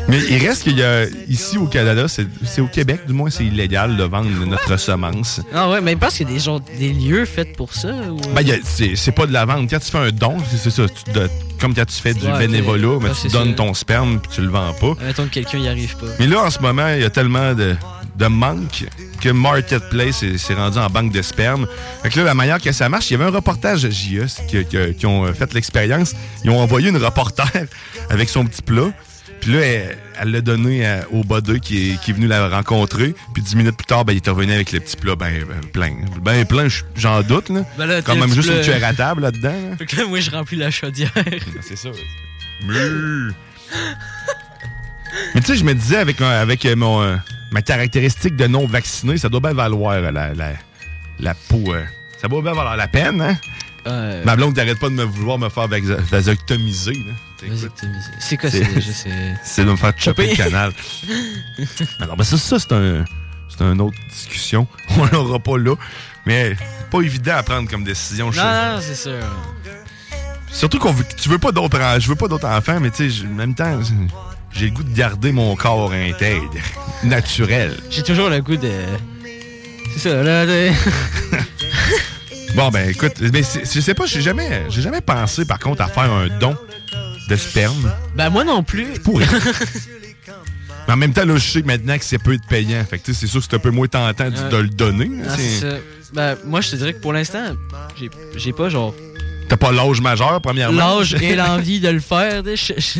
Mais il reste qu'il y a, ici au Canada, c'est au Québec, du moins, c'est illégal de vendre notre semence. Ah ouais, mais parce qu'il y a des, genre, des lieux faits pour ça. Ou... Ben, c'est pas de la vente. Quand tu fais un don, c'est ça. tu comme quand tu fais du Ouais, bénévolat, mais Ah, tu donnes ça. ton sperme puis tu le vends pas. Mettons que quelqu'un y arrive pas. Mais là, en ce moment, il y a tellement de, de manque que Marketplace est- s'est rendu en banque de sperme. Fait que là, la manière que ça marche, il y avait un reportage de JS qui, qui- qui ont euh, fait l'expérience. Ils ont envoyé une reporter [LAUGHS] avec son petit plat. Puis là, elle l'a donné à- au body qui est, qui est venu la rencontrer. Puis dix minutes plus tard, ben, il est revenu avec le petit plat ben, ben plein. Ben plein, j'en doute. Là. Ben là, Quand même juste petit une cuillère à table là-dedans. là. Fait que là, moi, je remplis la chaudière. C'est ça. Mais tu sais, je me disais, avec, avec euh, mon, euh, ma caractéristique de non vacciné, ça doit bien valoir euh, la, la, la peau. euh, ça doit bien valoir la peine, hein? Euh, Ma blonde n'arrête pas de me vouloir me faire vasectomiser. C'est quoi, c'est déjà, c'est- [LAUGHS] C'est de me faire chopper le canal. [LAUGHS] Alors, ben ça, ça c'est un, c'est une autre discussion. [LAUGHS] On l'aura pas là. Mais pas évident à prendre comme décision. Non, non, c'est sûr. Surtout qu'on veut, tu veux pas d'autres, je veux pas d'autres enfants, mais tu sais, en même temps, j'ai le goût de garder mon corps intègre, naturel. J'ai toujours le goût de. C'est ça, là. de- [LAUGHS] Bon, ben écoute, mais je sais pas, j'ai jamais, j'ai jamais pensé par contre à faire un don de sperme. Ben, moi non plus. pourrais. [LAUGHS] Mais en même temps, là, je sais que maintenant que c'est peut être payant. Fait que tu sais, c'est sûr que c'est un peu moins tentant de, le donner. là, Ah. Ben, moi, je te dirais que pour l'instant, j'ai j'ai pas genre T'as pas l'âge majeur, premièrement. l'âge et [LAUGHS] l'envie de le faire. Je, je,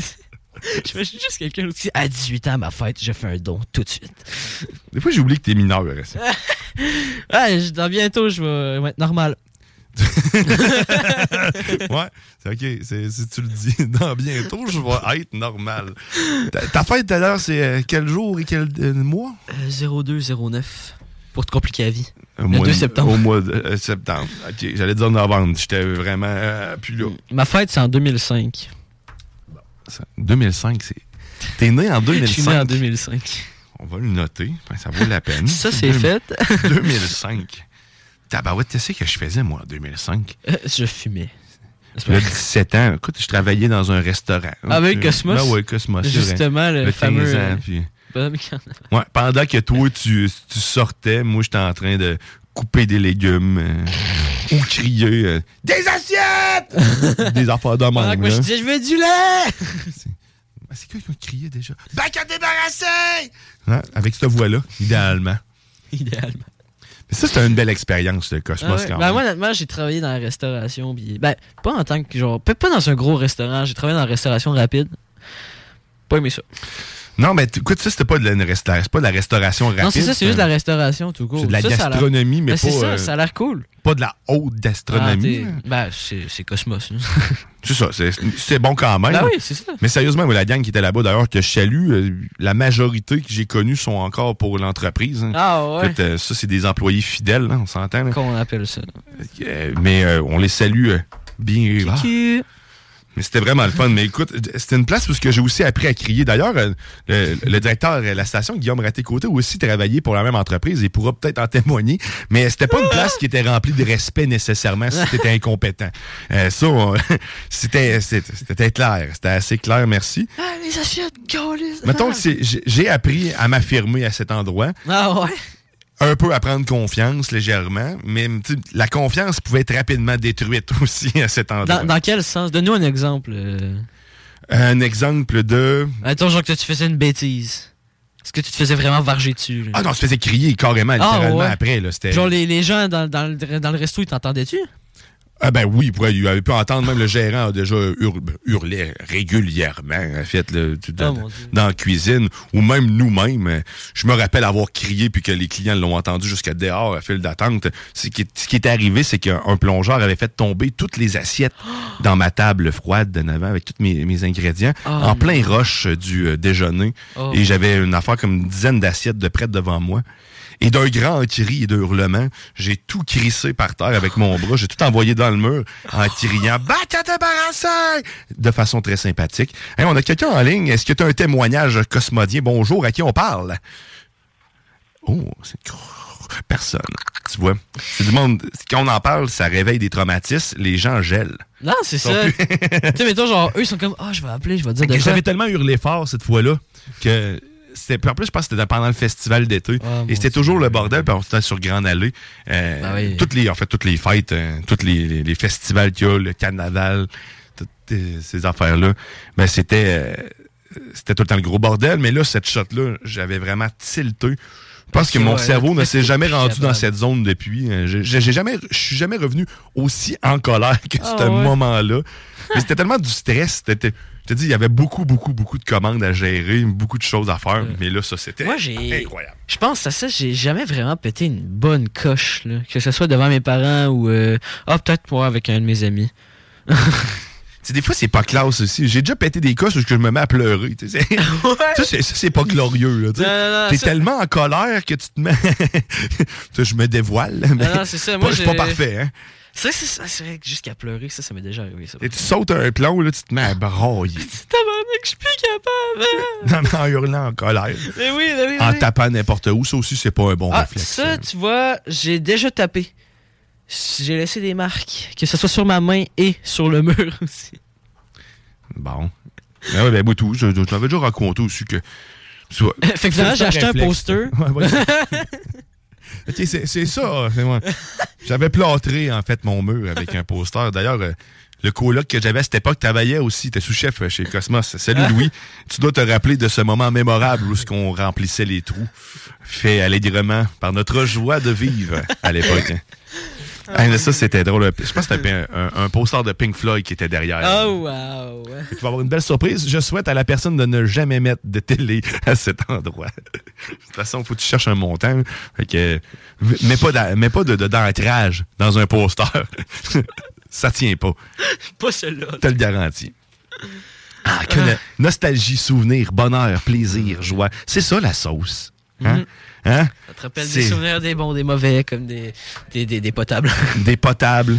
[LAUGHS] je, suis juste quelqu'un qui, à 18 ans, à ma fête, je fais un don tout de suite. Des fois, j'ai oublié que t'es mineur. Ah, [LAUGHS] je- dans bientôt, je vais être normal. [LAUGHS] ouais, c'est ok. c'est- Si tu le dis dans bientôt, je vais être normal. Ta, ta fête, d'ailleurs, c'est euh, quel jour et quel euh, mois? Euh, 0209. Pour te compliquer la vie. Euh, Le mois 2 de- septembre. Au mois de euh, septembre. Ok, j'allais dire novembre. J'étais vraiment euh, plus là. Ma fête, c'est en 2005. Ça- 2005, c'est. T'es né en 2005. Je suis né en 2005. On va le noter. Enfin, ça vaut la peine. Ça, c'est Deux- fait. [LAUGHS] 2005. Tabarouette, tu sais que je faisais, moi, en 2005? Euh, je fumais. Là, 17 ans. Écoute, je travaillais dans un restaurant. Avec Puis, Cosmos? Ben oui, Cosmos. Justement, le De 15 fameux, ans, puis- Ouais, pendant que toi, tu, tu sortais, moi, j'étais en train de couper des légumes euh, ou crier euh, Des assiettes! [LAUGHS] des affaires de même. moi, je là. disais, je veux du lait! Ben, [LAUGHS] c'est quoi qui criait déjà? Bac à débarrasser! Hein, Avec cette voix-là, idéalement. [LAUGHS] Idéalement. Mais ça, c'était une belle expérience, le Ah Cosmos, ouais. quand Ben, même. moi, honnêtement, j'ai travaillé dans la restauration. Ben, pas en tant que genre. Pas pas dans un gros restaurant. J'ai travaillé dans la restauration rapide. Pas aimé ça. Non, mais écoute, ça, c'était pas de la, c'est pas de la restauration rapide. non, c'est ça, c'est juste de la restauration tout court. C'est de la gastronomie, mais Ben, c'est pas, ça, euh, ça a l'air cool. Pas de la haute gastronomie. Ah, ben, c'est c'est Cosmos. [LAUGHS] c'est ça, c'est- c'est bon quand même. Ben oui, c'est ça. Mais sérieusement, la gang qui était là-bas, d'ailleurs, que je salue, euh, la majorité que j'ai connue sont encore pour l'entreprise. hein. Ah ouais. Euh, ça, c'est des employés fidèles, hein, on s'entend. Qu'on appelle ça. Euh, mais euh, on les salue euh, bien. Mais c'était vraiment le fun. Mais écoute, c'était une place où ce que j'ai aussi appris à crier. D'ailleurs, euh, le, le directeur de la station, Guillaume Raté-Côté, a aussi travaillé pour la même entreprise et pourra peut-être en témoigner. Mais c'était pas une place qui était remplie de respect nécessairement si t'étais incompétent. Euh, ça, [LAUGHS] c'était c'était- clair. C'était assez clair, merci. Ah, les câlisse. Mettons que j'ai appris à m'affirmer à cet endroit. Ah ouais. Un peu à prendre confiance légèrement, mais tu la confiance pouvait être rapidement détruite [LAUGHS] aussi à cet endroit. Dans, dans quel sens? Donne-nous un exemple. euh. Un exemple de. Attends, genre que tu faisais une bêtise. Est-ce que tu te faisais vraiment varger dessus? là? Ah non, on se faisait crier carrément, Ah, littéralement ouais. après. Là. Genre, les, les gens dans, dans, le, dans le resto, ils t'entendaient-tu? Ah ben oui, il avait pu entendre, même le gérant a déjà hur- hurlé régulièrement, en fait, tout dans, Oh, la cuisine, ou même nous-mêmes. Je me rappelle avoir crié puis que les clients l'ont entendu jusqu'à dehors, à file d'attente. Ce qui, est- ce qui est arrivé, c'est qu'un un plongeur avait fait tomber toutes les assiettes [GASPS] dans ma table froide de 9 ans avec tous mes, mes ingrédients Oh, en plein euh, du euh, déjeuner. Oh. Et j'avais une affaire comme une dizaine d'assiettes de près devant moi. Et d'un grand cri et de hurlement, j'ai tout crissé par terre avec mon bras. J'ai tout envoyé dans le mur en criant « Bac à débarrasser! » de façon très sympathique. Hey, on a quelqu'un en ligne. Est-ce que tu as un témoignage cosmodien? Bonjour, à qui on parle? Oh, c'est... Personne. Tu vois, c'est du monde... Quand on en parle, ça réveille des traumatismes. Les gens gèlent. Non, c'est ça. plus- [LAUGHS] tu sais, mettons, genre, eux, ils sont comme, ah, je vais appeler, je vais dire. J'avais tellement hurlé fort cette fois-là que c'était en plus je pense que c'était pendant le festival d'été. Et c'était toujours le bordel puis on était sur Grande Allée. Euh, oui. toutes les en fait toutes les fêtes euh, toutes les, les- les festivals qu'il y a le carnaval toutes euh, ces affaires là ben c'était euh, c'était tout le temps le gros bordel. Mais là cette shot là j'avais vraiment tilté je pense que mon cerveau ne s'est jamais [LAUGHS] rendu dans cette zone depuis. J'ai- jamais, je suis jamais revenu aussi en colère que Ah ce ouais. moment-là. Mais [LAUGHS] c'était tellement du stress. Je te dis, il y avait beaucoup, beaucoup, beaucoup de commandes à gérer, beaucoup de choses à faire. Mais là, ça, c'était incroyable. Je pense à ça, j'ai jamais vraiment pété une bonne coche, là. Que ce soit devant mes parents ou. euh, Ah, peut-être moi avec un de mes amis. [LAUGHS] des fois, c'est pas classe aussi. J'ai déjà pété des cosses où je me mets à pleurer. [LAUGHS] ça, c'est- pas glorieux. T'es tellement en colère que tu te mets. [LAUGHS] Je me dévoile. Mais non, c'est ça, moi, je suis pas parfait. Hein. C'est vrai que que jusqu'à pleurer, ça, ça m'est déjà arrivé. Ça. Et tu sautes un plomb, là, tu te mets à brailler. [LAUGHS] Tabarnak, je suis plus capable. hein. Non, mais en hurlant en colère. Mais oui, mais oui, En oui. tapant n'importe où. Ça aussi, c'est pas un bon Ah, réflexe. ça, tu vois, j'ai déjà tapé. J'ai laissé des marques, que ce soit sur ma main et sur le mur [LAUGHS] aussi. Bon. Ah ouais, ben, moi, tout. Je, je t'avais déjà raconté aussi que. tu vois, [LAUGHS] Fait que finalement, j'ai acheté un poster. Ouais, ouais. [LAUGHS] ok, c'est c'est ça. c'est moi. J'avais plâtré, en fait, mon mur avec un poster. D'ailleurs, euh, le coloc que j'avais à cette époque travaillait aussi. T'es sous-chef euh, chez Cosmos. Salut, Louis. Tu dois te rappeler de ce moment mémorable où ce qu'on remplissait les trous, fait allègrement par notre joie de vivre à l'époque. Ah, ça, c'était drôle. Je pense que c'était un, un- un poster de Pink Floyd qui était derrière. Oh, wow. Tu vas avoir une belle surprise. Je souhaite à la personne de ne jamais mettre de télé [LAUGHS] à cet endroit. de toute façon, il faut que tu cherches un montant. Fait que, mets pas d'a- mets pas de, de- d'ancrage dans un poster. [LAUGHS] Ça tient pas. Pas celle-là. Je te le garantis. Ah, que no- nostalgie, souvenir, bonheur, plaisir, joie. C'est ça la sauce. Hein? Mhm. Hein? Ça te rappelle des souvenirs des bons, des mauvais, comme des, des, des, des potables. [LAUGHS] Des potables.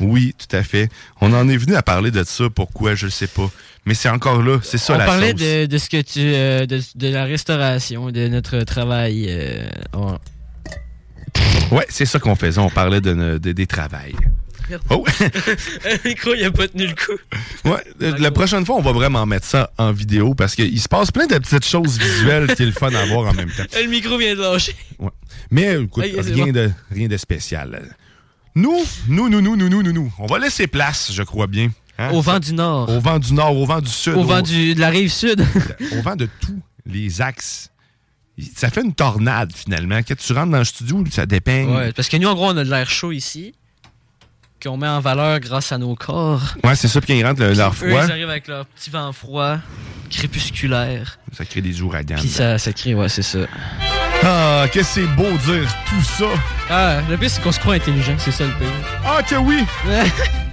Oui, tout à fait. On en est venu à parler de ça. Pourquoi? Je le sais pas. Mais c'est encore là. C'est ça On la parlait sauce. de, de ce que tu. euh, de, de la restauration, de notre travail. euh, Ouais, c'est ça qu'on faisait. On parlait de, ne- de- des travails. Oh! [LAUGHS] le micro, il a pas tenu le coup. Ouais, euh, la prochaine fois, on va vraiment mettre ça en vidéo parce qu'il se passe plein de petites choses visuelles qui est le fun à voir en même temps. [LAUGHS] Le micro vient de lâcher. Ouais. Mais euh, écoute, rien, bon. de, rien de spécial. Nous, nous, nous, nous, nous, nous, nous, nous, on va laisser place, je crois bien. hein? Au vent du nord. Au vent du nord, au vent du sud. Au vent du, de la rive sud. [LAUGHS] au vent de tous les axes. Ça fait une tornade, finalement. Quand tu rentres dans le studio, ça dépeigne. Ouais, parce que nous, en gros, on a de l'air chaud ici, qu'on met en valeur grâce à nos corps. Ouais, c'est ça. Puis ils rentrent, le- leur Eux, froid, ils arrivent avec leur petit vent froid, crépusculaire. ça crée des ouragans. Puis ça, ça crée, ouais, c'est ça. Ah, que c'est beau dire tout ça. Ah, le pire, c'est qu'on se croit intelligent, c'est ça le pire. Ah, que oui! [LAUGHS]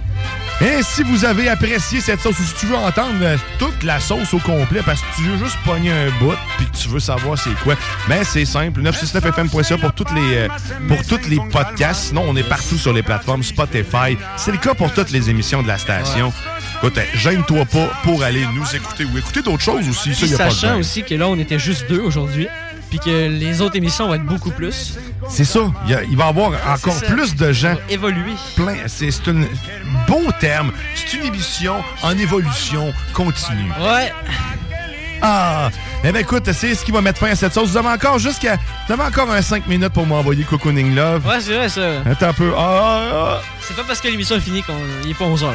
Et si vous avez apprécié cette sauce, ou si tu veux entendre euh, toute la sauce au complet, parce que tu veux juste pogner un bout, puis que tu veux savoir c'est quoi, ben c'est simple, 969fm.ca pour toutes les euh, pour tous les podcasts. Sinon, on est partout sur les plateformes Spotify. C'est le cas pour toutes les émissions de la station. Écoute, euh, gêne-toi pas pour aller nous écouter ou écouter d'autres choses aussi. Ça, Puis y a pas de sachant aussi que là, on était juste deux aujourd'hui, puis que les autres émissions vont être beaucoup plus. C'est ça. Il, a- il va y avoir encore ça. plus de gens. Évoluer. Plein. C'est un beau terme. C'est une émission en évolution continue. Ouais. Ah! Eh bien, écoute, c'est ce qui va mettre fin à cette sauce. Vous avez encore jusqu'à. Vous avez encore un 5 minutes pour m'envoyer Cocooning Love. Ouais, c'est vrai, ça. Attends un peu. Ah. C'est pas parce que l'émission est finie qu'il est pas 11 heures.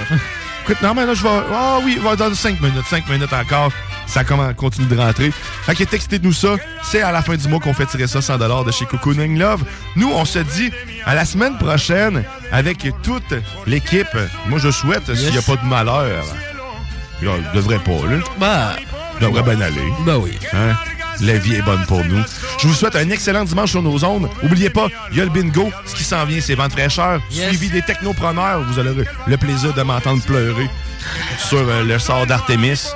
Écoute, non, mais là, je vais. Ah oui, on va dans 5 minutes. 5 minutes encore. Ça commence, continue de rentrer. Ok, textez-nous ça. C'est à la fin du mois qu'on fait tirer ça 100 de chez Cocooning Love. Nous, on se dit à la semaine prochaine avec toute l'équipe. Moi, je souhaite, s'il n'y a pas de malheur. Il devrait pas, là. Bah. Ça devrait bien aller. Bah oui. Hein? La vie est bonne pour nous. Je vous souhaite un excellent dimanche sur nos ondes. Oubliez pas, il y a le bingo. Ce qui s'en vient, c'est vente fraîcheur. Yes. Suivi des technopreneurs. Vous aurez le plaisir de m'entendre pleurer sur euh, le sort d'Artemis.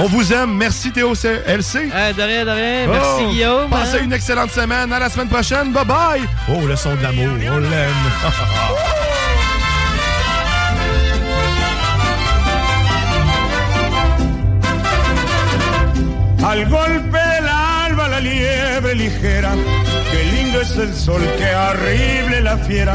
On vous aime. Merci Théo C- LC. Ah, de rien, de rien. Merci, Oh, Guillaume. Passez hein. une excellente semaine. À la semaine prochaine. Bye bye. Oh, le son de l'amour. On l'aime. [LAUGHS] Al golpe del alba la liebre ligera, qué lindo es el sol, qué horrible la fiera,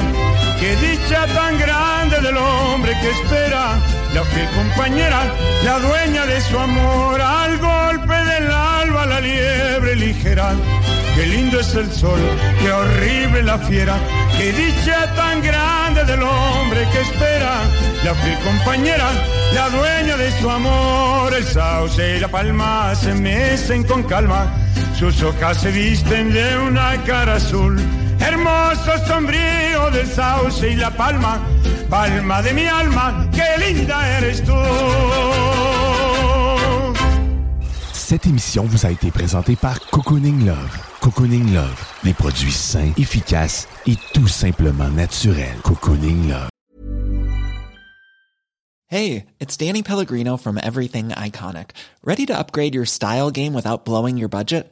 qué dicha tan grande del hombre que espera, la fiel compañera, la dueña de su amor. Al golpe del alba la liebre ligera, qué lindo es el sol, qué horrible la fiera, qué dicha tan grande del hombre que espera, la fiel compañera, la dueña de su amor. El sauce y la palma se mecen con calma, sus hojas se visten de una cara azul. Hermoso sombrío del sauce y la palma, palma de mi alma, qué linda eres tú. Cette émission vous a été présentée par Cocooning Love. Cocooning Love, des produits sains, efficaces et tout simplement naturels. Cocooning Love. Hey, it's Danny Pellegrino from Everything Iconic. Ready to upgrade your style game without blowing your budget?